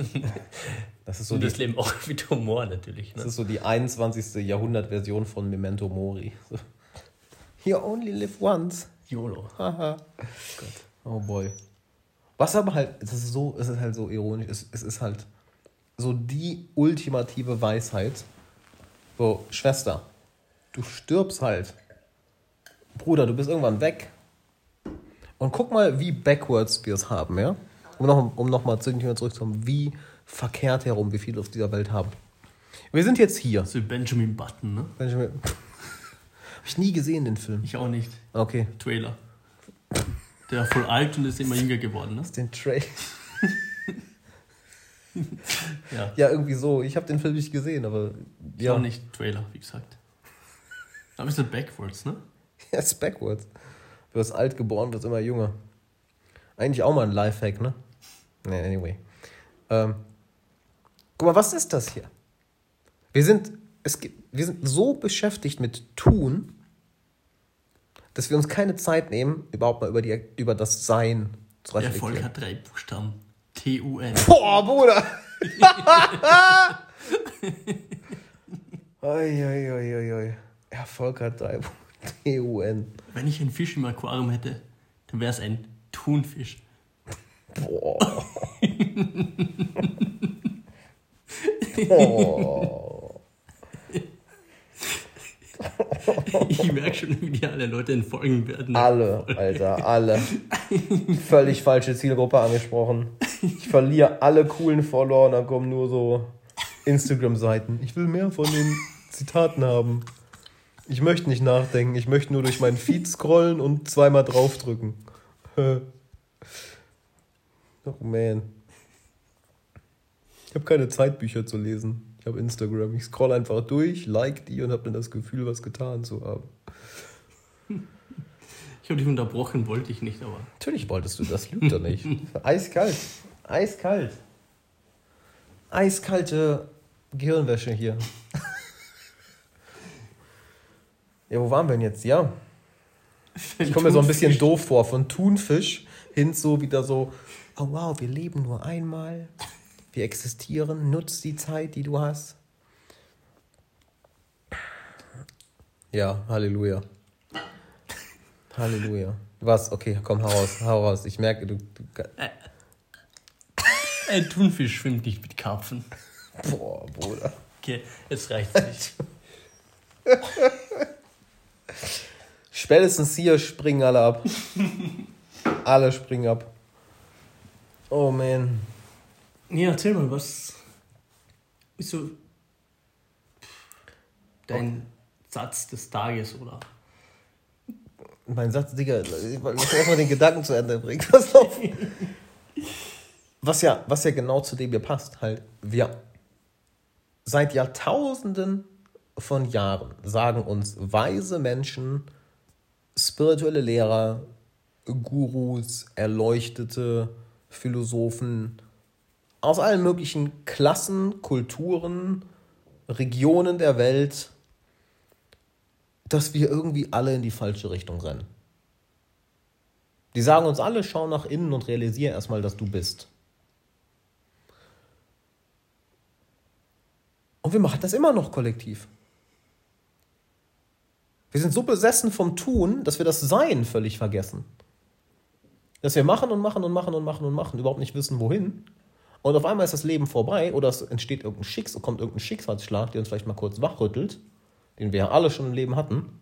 Das ist so nimm die, das Leben auch mit Humor natürlich. Das Ne? ist so die 21. Jahrhundert-Version von Memento Mori. You only live once. YOLO. Haha. Oh boy. Was aber halt, es ist so, es ist halt so ironisch, es, es ist halt so die ultimative Weisheit. So, Schwester, du stirbst halt. Bruder, du bist irgendwann weg. Und guck mal, wie backwards wir es haben, ja? Um noch, um noch mal zurückzukommen, wie verkehrt herum wir viel auf dieser Welt haben. Wir sind jetzt hier. So wie Benjamin Button, ne? Benjamin. Hab ich nie gesehen, den Film. Ich auch nicht. Okay. Trailer. Der voll alt und ist immer jünger geworden, ne? Den Trail. Ja. Ja, irgendwie so. Ich habe den Film nicht gesehen, aber Ja. ja. Auch nicht Trailer, wie gesagt. Aber ist das backwards, ne? Ja, ist backwards. Du wirst alt geboren, wirst immer jünger. Eigentlich auch mal ein Lifehack, ne? Nee, anyway. Ähm, guck mal, was ist das hier? Wir sind, es wir sind so beschäftigt mit Tun, dass wir uns keine Zeit nehmen, überhaupt mal über, die, über das Sein zu Der Erfolg reflektieren. hat drei Buchstaben. T-U-N. Boah, Bruder! oi. Erfolg hat drei T-U-N. Wenn ich einen Fisch im Aquarium hätte, dann wäre es ein Thunfisch. Boah. Boah. Ich merke schon, wie die alle Leute entfolgen werden. Alle, Alter, alle. Völlig falsche Zielgruppe angesprochen. Ich verliere alle coolen Follower und dann kommen nur so Instagram-Seiten. Ich will mehr von den Zitaten haben. Ich möchte nicht nachdenken, ich möchte nur durch meinen Feed scrollen und zweimal draufdrücken. oh man. Ich habe keine Zeit, Bücher zu lesen. Habe Instagram. Ich scroll einfach durch, like die und habe dann das Gefühl, was getan zu haben. Ich habe dich unterbrochen, wollte ich nicht, aber. Natürlich wolltest du das, lügt er nicht. Eiskalt. Eiskalt. Eiskalte Gehirnwäsche hier. Ja, wo waren wir denn jetzt? Ja. Ich komme mir so ein bisschen doof vor. Von Thunfisch hin so wieder so, oh wow, wir leben nur einmal. Wir existieren. Nutz die Zeit, die du hast. Ja, Halleluja. Halleluja. Was? Okay, komm, hau raus, hau raus. Ich merke, du. du Ein Thunfisch schwimmt nicht mit Karpfen. boah, Bruder. Okay, jetzt reicht's nicht. Spätestens hier springen alle ab. alle springen ab. Oh man. Nee, erzähl mal, was ist so dein Satz des Tages oder? Mein Satz, Digga, lass erstmal den Gedanken zu Ende bringen. Pass auf. Was ja, was ja genau zu dem hier passt, halt, wir seit Jahrtausenden von Jahren sagen uns weise Menschen, spirituelle Lehrer, Gurus, Erleuchtete, Philosophen aus allen möglichen Klassen, Kulturen, Regionen der Welt, dass wir irgendwie alle in die falsche Richtung rennen. Die sagen uns alle, schau nach innen und realisiere erstmal, dass du bist. Und wir machen das immer noch kollektiv. Wir sind so besessen vom Tun, dass wir das Sein völlig vergessen. Dass wir machen und machen und machen und machen und machen, überhaupt nicht wissen, wohin. Und auf einmal ist das Leben vorbei oder es entsteht irgendein Schicksal, kommt irgendein Schicksalsschlag, der uns vielleicht mal kurz wachrüttelt, den wir ja alle schon im Leben hatten.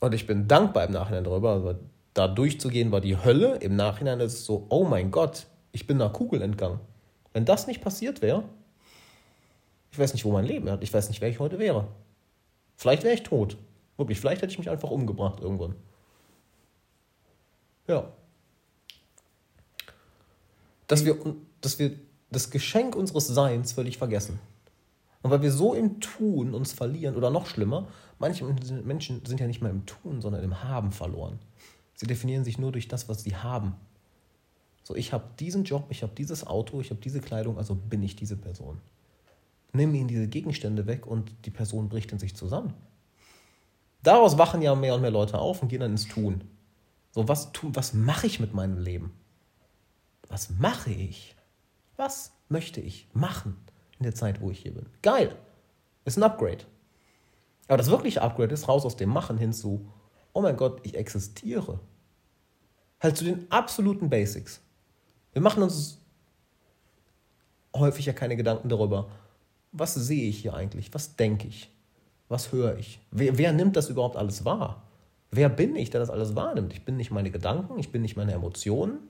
Und ich bin dankbar im Nachhinein darüber. Also da durchzugehen war die Hölle. Im Nachhinein ist es so, oh mein Gott, ich bin einer Kugel entgangen. Wenn das nicht passiert wäre, ich weiß nicht, wo mein Leben ist. Ich weiß nicht, wer ich heute wäre. Vielleicht wäre ich tot. Wirklich, vielleicht hätte ich mich einfach umgebracht irgendwann. Ja. Dass wir, dass wir das Geschenk unseres Seins völlig vergessen. Und weil wir so im Tun uns verlieren, oder noch schlimmer, manche Menschen sind ja nicht mehr im Tun, sondern im Haben verloren. Sie definieren sich nur durch das, was sie haben. So, ich habe diesen Job, ich habe dieses Auto, ich habe diese Kleidung, also bin ich diese Person. Nimm ihnen diese Gegenstände weg und die Person bricht in sich zusammen. Daraus wachen ja mehr und mehr Leute auf und gehen dann ins Tun. So, was, was mache ich mit meinem Leben? Was mache ich? Was möchte ich machen in der Zeit, wo ich hier bin? Geil. Ist ein Upgrade. Aber das wirkliche Upgrade ist raus aus dem Machen hin zu, oh mein Gott, ich existiere. Halt zu den absoluten Basics. Wir machen uns häufig ja keine Gedanken darüber, was sehe ich hier eigentlich? Was denke ich? Was höre ich? Wer, wer nimmt das überhaupt alles wahr? Wer bin ich, der das alles wahrnimmt? Ich bin nicht meine Gedanken, ich bin nicht meine Emotionen,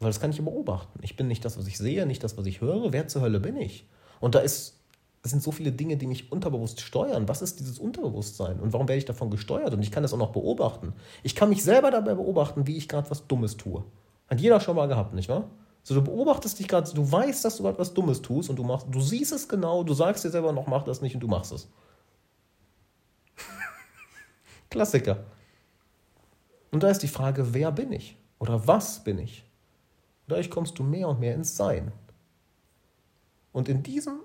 weil das kann ich beobachten. Ich bin nicht das, was ich sehe, nicht das, was ich höre. Wer zur Hölle bin ich? Und da ist, es sind so viele Dinge, die mich unterbewusst steuern. Was ist dieses Unterbewusstsein? Und warum werde ich davon gesteuert? Und ich kann das auch noch beobachten. Ich kann mich selber dabei beobachten, wie ich gerade was Dummes tue. Hat jeder schon mal gehabt, nicht wahr? So, du beobachtest dich gerade, du weißt, dass du gerade was Dummes tust und du machst, du siehst es genau, du sagst dir selber noch, mach das nicht und du machst es. Klassiker. Und da ist die Frage, wer bin ich? Oder was bin ich? Dadurch kommst du mehr und mehr ins Sein. Und in diesem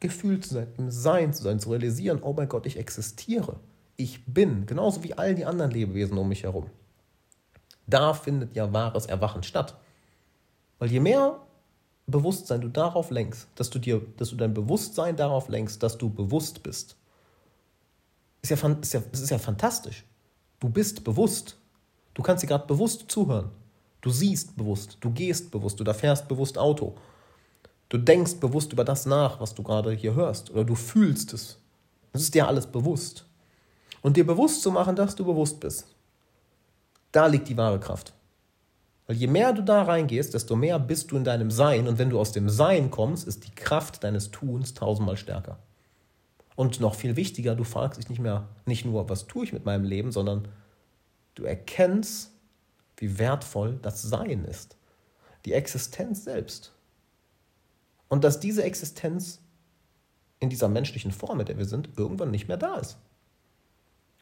Gefühl zu sein, im Sein zu sein, zu realisieren, oh mein Gott, ich existiere. Ich bin, genauso wie all die anderen Lebewesen um mich herum. Da findet ja wahres Erwachen statt. Weil je mehr Bewusstsein du darauf lenkst, dass du dir, dass du dein Bewusstsein darauf lenkst, dass du bewusst bist, ist ja, ist ja, ist ja fantastisch. Du bist bewusst. Du kannst dir gerade bewusst zuhören. Du siehst bewusst, du gehst bewusst, du fährst bewusst Auto. Du denkst bewusst über das nach, was du gerade hier hörst. Oder du fühlst es. Das ist dir alles bewusst. Und dir bewusst zu machen, dass du bewusst bist. Da liegt die wahre Kraft. Weil je mehr du da reingehst, desto mehr bist du in deinem Sein. Und wenn du aus dem Sein kommst, ist die Kraft deines Tuns tausendmal stärker. Und noch viel wichtiger, du fragst dich nicht mehr, nicht nur, was tue ich mit meinem Leben, sondern du erkennst, wie wertvoll das Sein ist. Die Existenz selbst. Und dass diese Existenz in dieser menschlichen Form, in der wir sind, irgendwann nicht mehr da ist.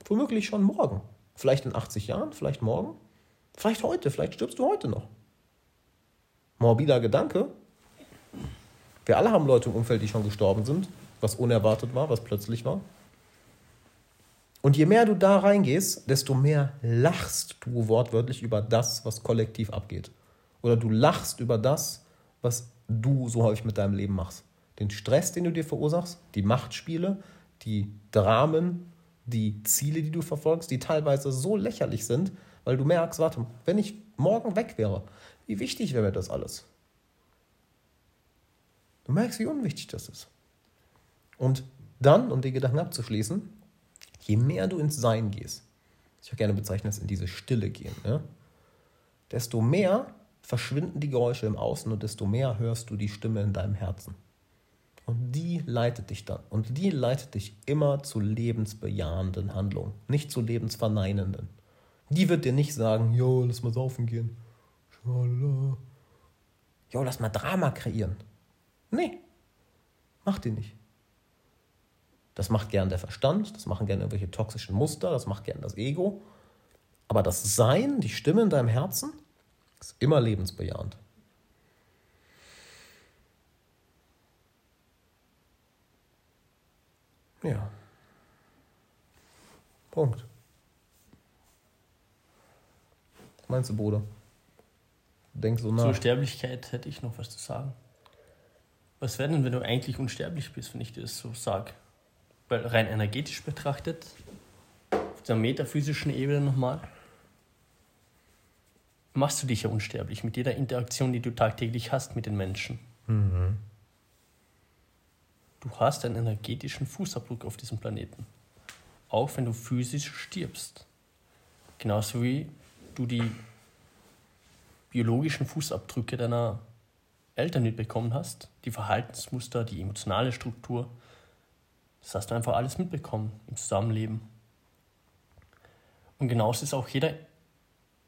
Womöglich schon morgen. Vielleicht in 80 Jahren, vielleicht morgen. Vielleicht heute, vielleicht stirbst du heute noch. Morbider Gedanke. Wir alle haben Leute im Umfeld, die schon gestorben sind, was unerwartet war, was plötzlich war. Und je mehr du da reingehst, desto mehr lachst du wortwörtlich über das, was kollektiv abgeht. Oder du lachst über das, was du so häufig mit deinem Leben machst. Den Stress, den du dir verursachst, die Machtspiele, die Dramen, die Ziele, die du verfolgst, die teilweise so lächerlich sind, weil du merkst, warte, wenn ich morgen weg wäre, wie wichtig wäre mir das alles? Du merkst, wie unwichtig das ist. Und dann, um den Gedanken abzuschließen, je mehr du ins Sein gehst, ich auch gerne bezeichne das in diese Stille gehen, ja, desto mehr verschwinden die Geräusche im Außen und desto mehr hörst du die Stimme in deinem Herzen. Und die leitet dich dann. Und die leitet dich immer zu lebensbejahenden Handlungen, nicht zu lebensverneinenden. Die wird dir nicht sagen, jo, lass mal saufen gehen. Schala. Jo, lass mal Drama kreieren. Nee, macht die nicht. Das macht gern der Verstand, das machen gern irgendwelche toxischen Muster, das macht gern das Ego. Aber das Sein, die Stimme in deinem Herzen, ist immer lebensbejahend. Ja. Punkt. meinst du, Bruder? Denk so nach. Zur Sterblichkeit hätte ich noch was zu sagen. Was wäre denn, wenn du eigentlich unsterblich bist, wenn ich dir das so sage? Weil rein energetisch betrachtet, auf der metaphysischen Ebene nochmal, machst du dich ja unsterblich mit jeder Interaktion, die du tagtäglich hast mit den Menschen. Mhm. Du hast einen energetischen Fußabdruck auf diesem Planeten. Auch wenn du physisch stirbst. Genauso wie du die biologischen Fußabdrücke deiner Eltern mitbekommen hast, die Verhaltensmuster, die emotionale Struktur, das hast du einfach alles mitbekommen im Zusammenleben. Und genauso ist auch jeder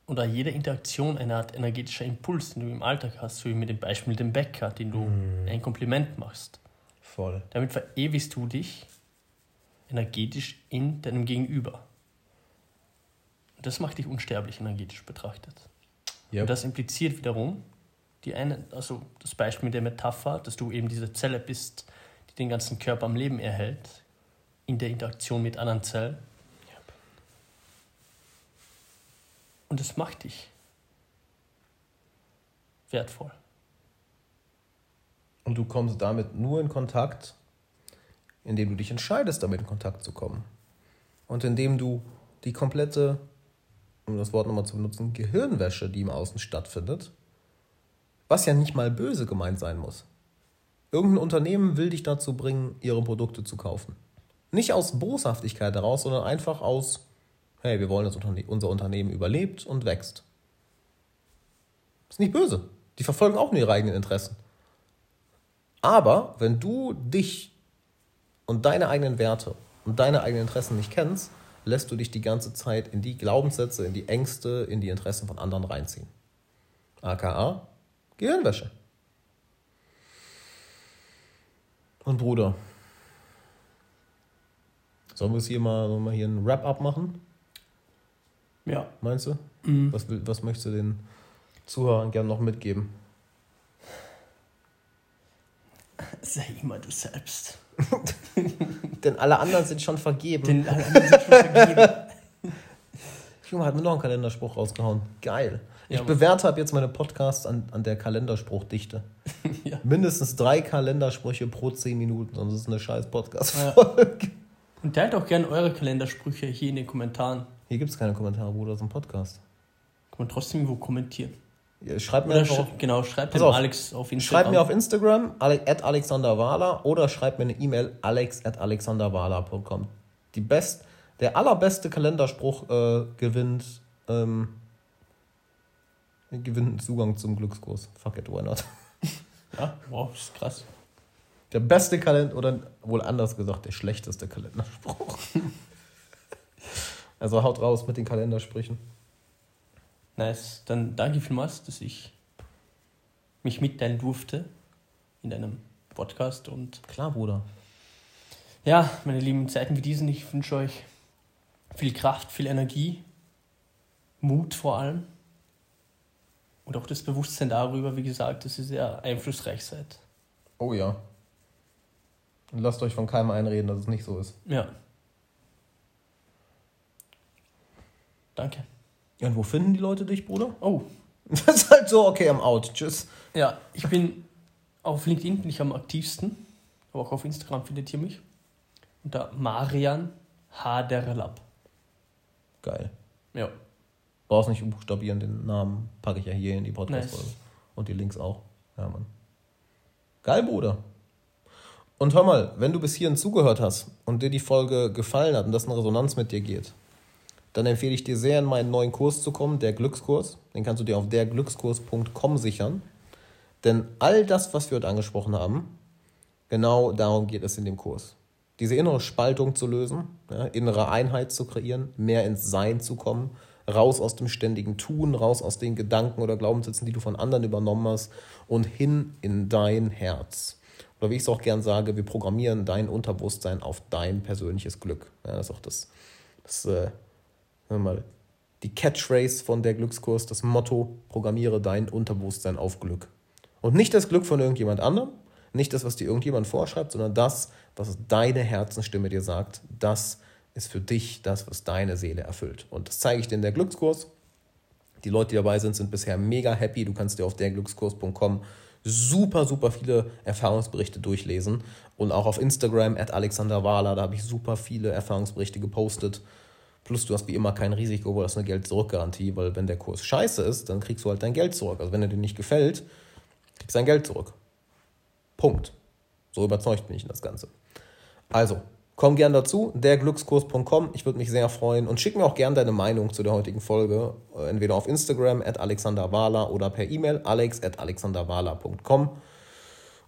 oder jede Interaktion eine Art energetischer Impuls, den du im Alltag hast, so wie mit dem Beispiel mit dem Bäcker, den du mm. ein Kompliment machst. Voll. Damit verewigst du dich energetisch in deinem Gegenüber. Das macht dich unsterblich energetisch betrachtet. Yep. Und das impliziert wiederum die eine, also das Beispiel mit der Metapher, dass du eben diese Zelle bist, die den ganzen Körper am Leben erhält, in der Interaktion mit anderen Zellen. Und das macht dich wertvoll. Und du kommst damit nur in Kontakt, indem du dich entscheidest, damit in Kontakt zu kommen. Und indem du die komplette um das Wort nochmal zu benutzen, Gehirnwäsche, die im Außen stattfindet, was ja nicht mal böse gemeint sein muss. Irgendein Unternehmen will dich dazu bringen, ihre Produkte zu kaufen. Nicht aus Boshaftigkeit heraus, sondern einfach aus, hey, wir wollen, dass unser Unternehmen überlebt und wächst. Ist nicht böse. Die verfolgen auch nur ihre eigenen Interessen. Aber wenn du dich und deine eigenen Werte und deine eigenen Interessen nicht kennst, lässt du dich die ganze Zeit in die Glaubenssätze, in die Ängste, in die Interessen von anderen reinziehen. AKA, Gehirnwäsche. Und Bruder, sollen wir es hier mal, sollen wir hier ein Wrap-up machen? Ja. Meinst du? Mhm. Was, was möchtest du den Zuhörern gerne noch mitgeben? Sei immer du selbst. Denn alle anderen sind schon vergeben. Den alle anderen sind schon vergeben. Junge, hat mir noch einen Kalenderspruch rausgehauen. Geil. Ich Ja, bewerte ab jetzt meine Podcasts an, an der Kalenderspruchdichte. Ja. Mindestens drei Kalendersprüche pro zehn Minuten, sonst ist es eine scheiß Podcast-Folge. Und teilt auch gerne eure Kalendersprüche hier in den Kommentaren. Hier gibt es keine Kommentare, Bruder, das ist ein Podcast. Kann man trotzdem irgendwo kommentieren. Ja, schreibt mir sch auf, genau, schreibt auf. Alex auf Instagram. schreibt mir auf Instagram, at alexanderwala oder schreibt mir eine E-Mail, alex at alexanderwala.com. Die best, der allerbeste Kalenderspruch äh, gewinnt, ähm, gewinnt Zugang zum Glückskurs. Fuck it, why not? Ja, wow, das ist krass. Der beste Kalender, oder wohl anders gesagt, der schlechteste Kalenderspruch. also haut raus mit den Kalendersprüchen. Nice. Dann danke vielmals, dass ich mich mitteilen durfte in deinem Podcast. Und Klar, Bruder. ja, meine lieben Zeiten wie diesen, ich wünsche euch viel Kraft, viel Energie, Mut vor allem. Und auch das Bewusstsein darüber, wie gesagt, dass ihr sehr einflussreich seid. Oh ja. Und lasst euch von keinem einreden, dass es nicht so ist. Ja. Danke. Ja, und wo finden die Leute dich, Bruder? Oh, Das ist halt so, okay, I'm out. Tschüss. Ja, ich bin auf LinkedIn bin ich am aktivsten, aber auch auf Instagram findet ihr mich. Unter Marian Haderlab. Geil. Ja. Brauchst nicht buchstabieren, den Namen packe ich ja hier in die Podcast-Folge. Nice. Und die Links auch. Ja, Mann. Geil, Bruder. Und hör mal, wenn du bis hierhin zugehört hast und dir die Folge gefallen hat und das in Resonanz mit dir geht, dann empfehle ich dir sehr, in meinen neuen Kurs zu kommen, der Glückskurs. Den kannst du dir auf derglückskurs.com sichern. Denn all das, was wir heute angesprochen haben, genau darum geht es in dem Kurs. Diese innere Spaltung zu lösen, ja, innere Einheit zu kreieren, mehr ins Sein zu kommen, raus aus dem ständigen Tun, raus aus den Gedanken oder Glaubenssätzen, die du von anderen übernommen hast und hin in dein Herz. Oder wie ich es auch gern sage, wir programmieren dein Unterbewusstsein auf dein persönliches Glück. Ja, das ist auch das, das äh, mal, die Catchphrase von der Glückskurs, das Motto, programmiere dein Unterbewusstsein auf Glück. Und nicht das Glück von irgendjemand anderem, nicht das, was dir irgendjemand vorschreibt, sondern das, was deine Herzensstimme dir sagt, das ist für dich das, was deine Seele erfüllt. Und das zeige ich dir in der Glückskurs. Die Leute, die dabei sind, sind bisher mega happy. Du kannst dir auf derglückskurs.com super, super viele Erfahrungsberichte durchlesen. Und auch auf Instagram, at Alexander Wahler, da habe ich super viele Erfahrungsberichte gepostet. Plus du hast wie immer kein Risiko, weil das eine Geld-Zurück-Garantie, weil wenn der Kurs scheiße ist, dann kriegst du halt dein Geld zurück. Also wenn er dir nicht gefällt, kriegst du dein Geld zurück. Punkt. So überzeugt bin ich in das Ganze. Also, komm gern dazu, derglückskurs.com. Ich würde mich sehr freuen und schick mir auch gern deine Meinung zu der heutigen Folge. äh, Entweder auf Instagram at alexanderwala oder per E-Mail alex at alexanderwala.com.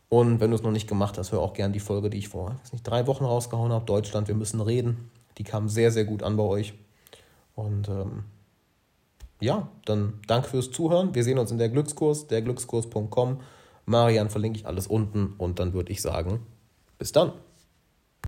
Und wenn du es noch nicht gemacht hast, hör auch gern die Folge, die ich vor nicht, drei Wochen rausgehauen habe. Deutschland, wir müssen reden. Die kam sehr, sehr gut an bei euch. Und ähm, ja, dann danke fürs Zuhören. Wir sehen uns in der Glückskurs, derglückskurs.com. Marian verlinke ich alles unten und dann würde ich sagen, bis dann.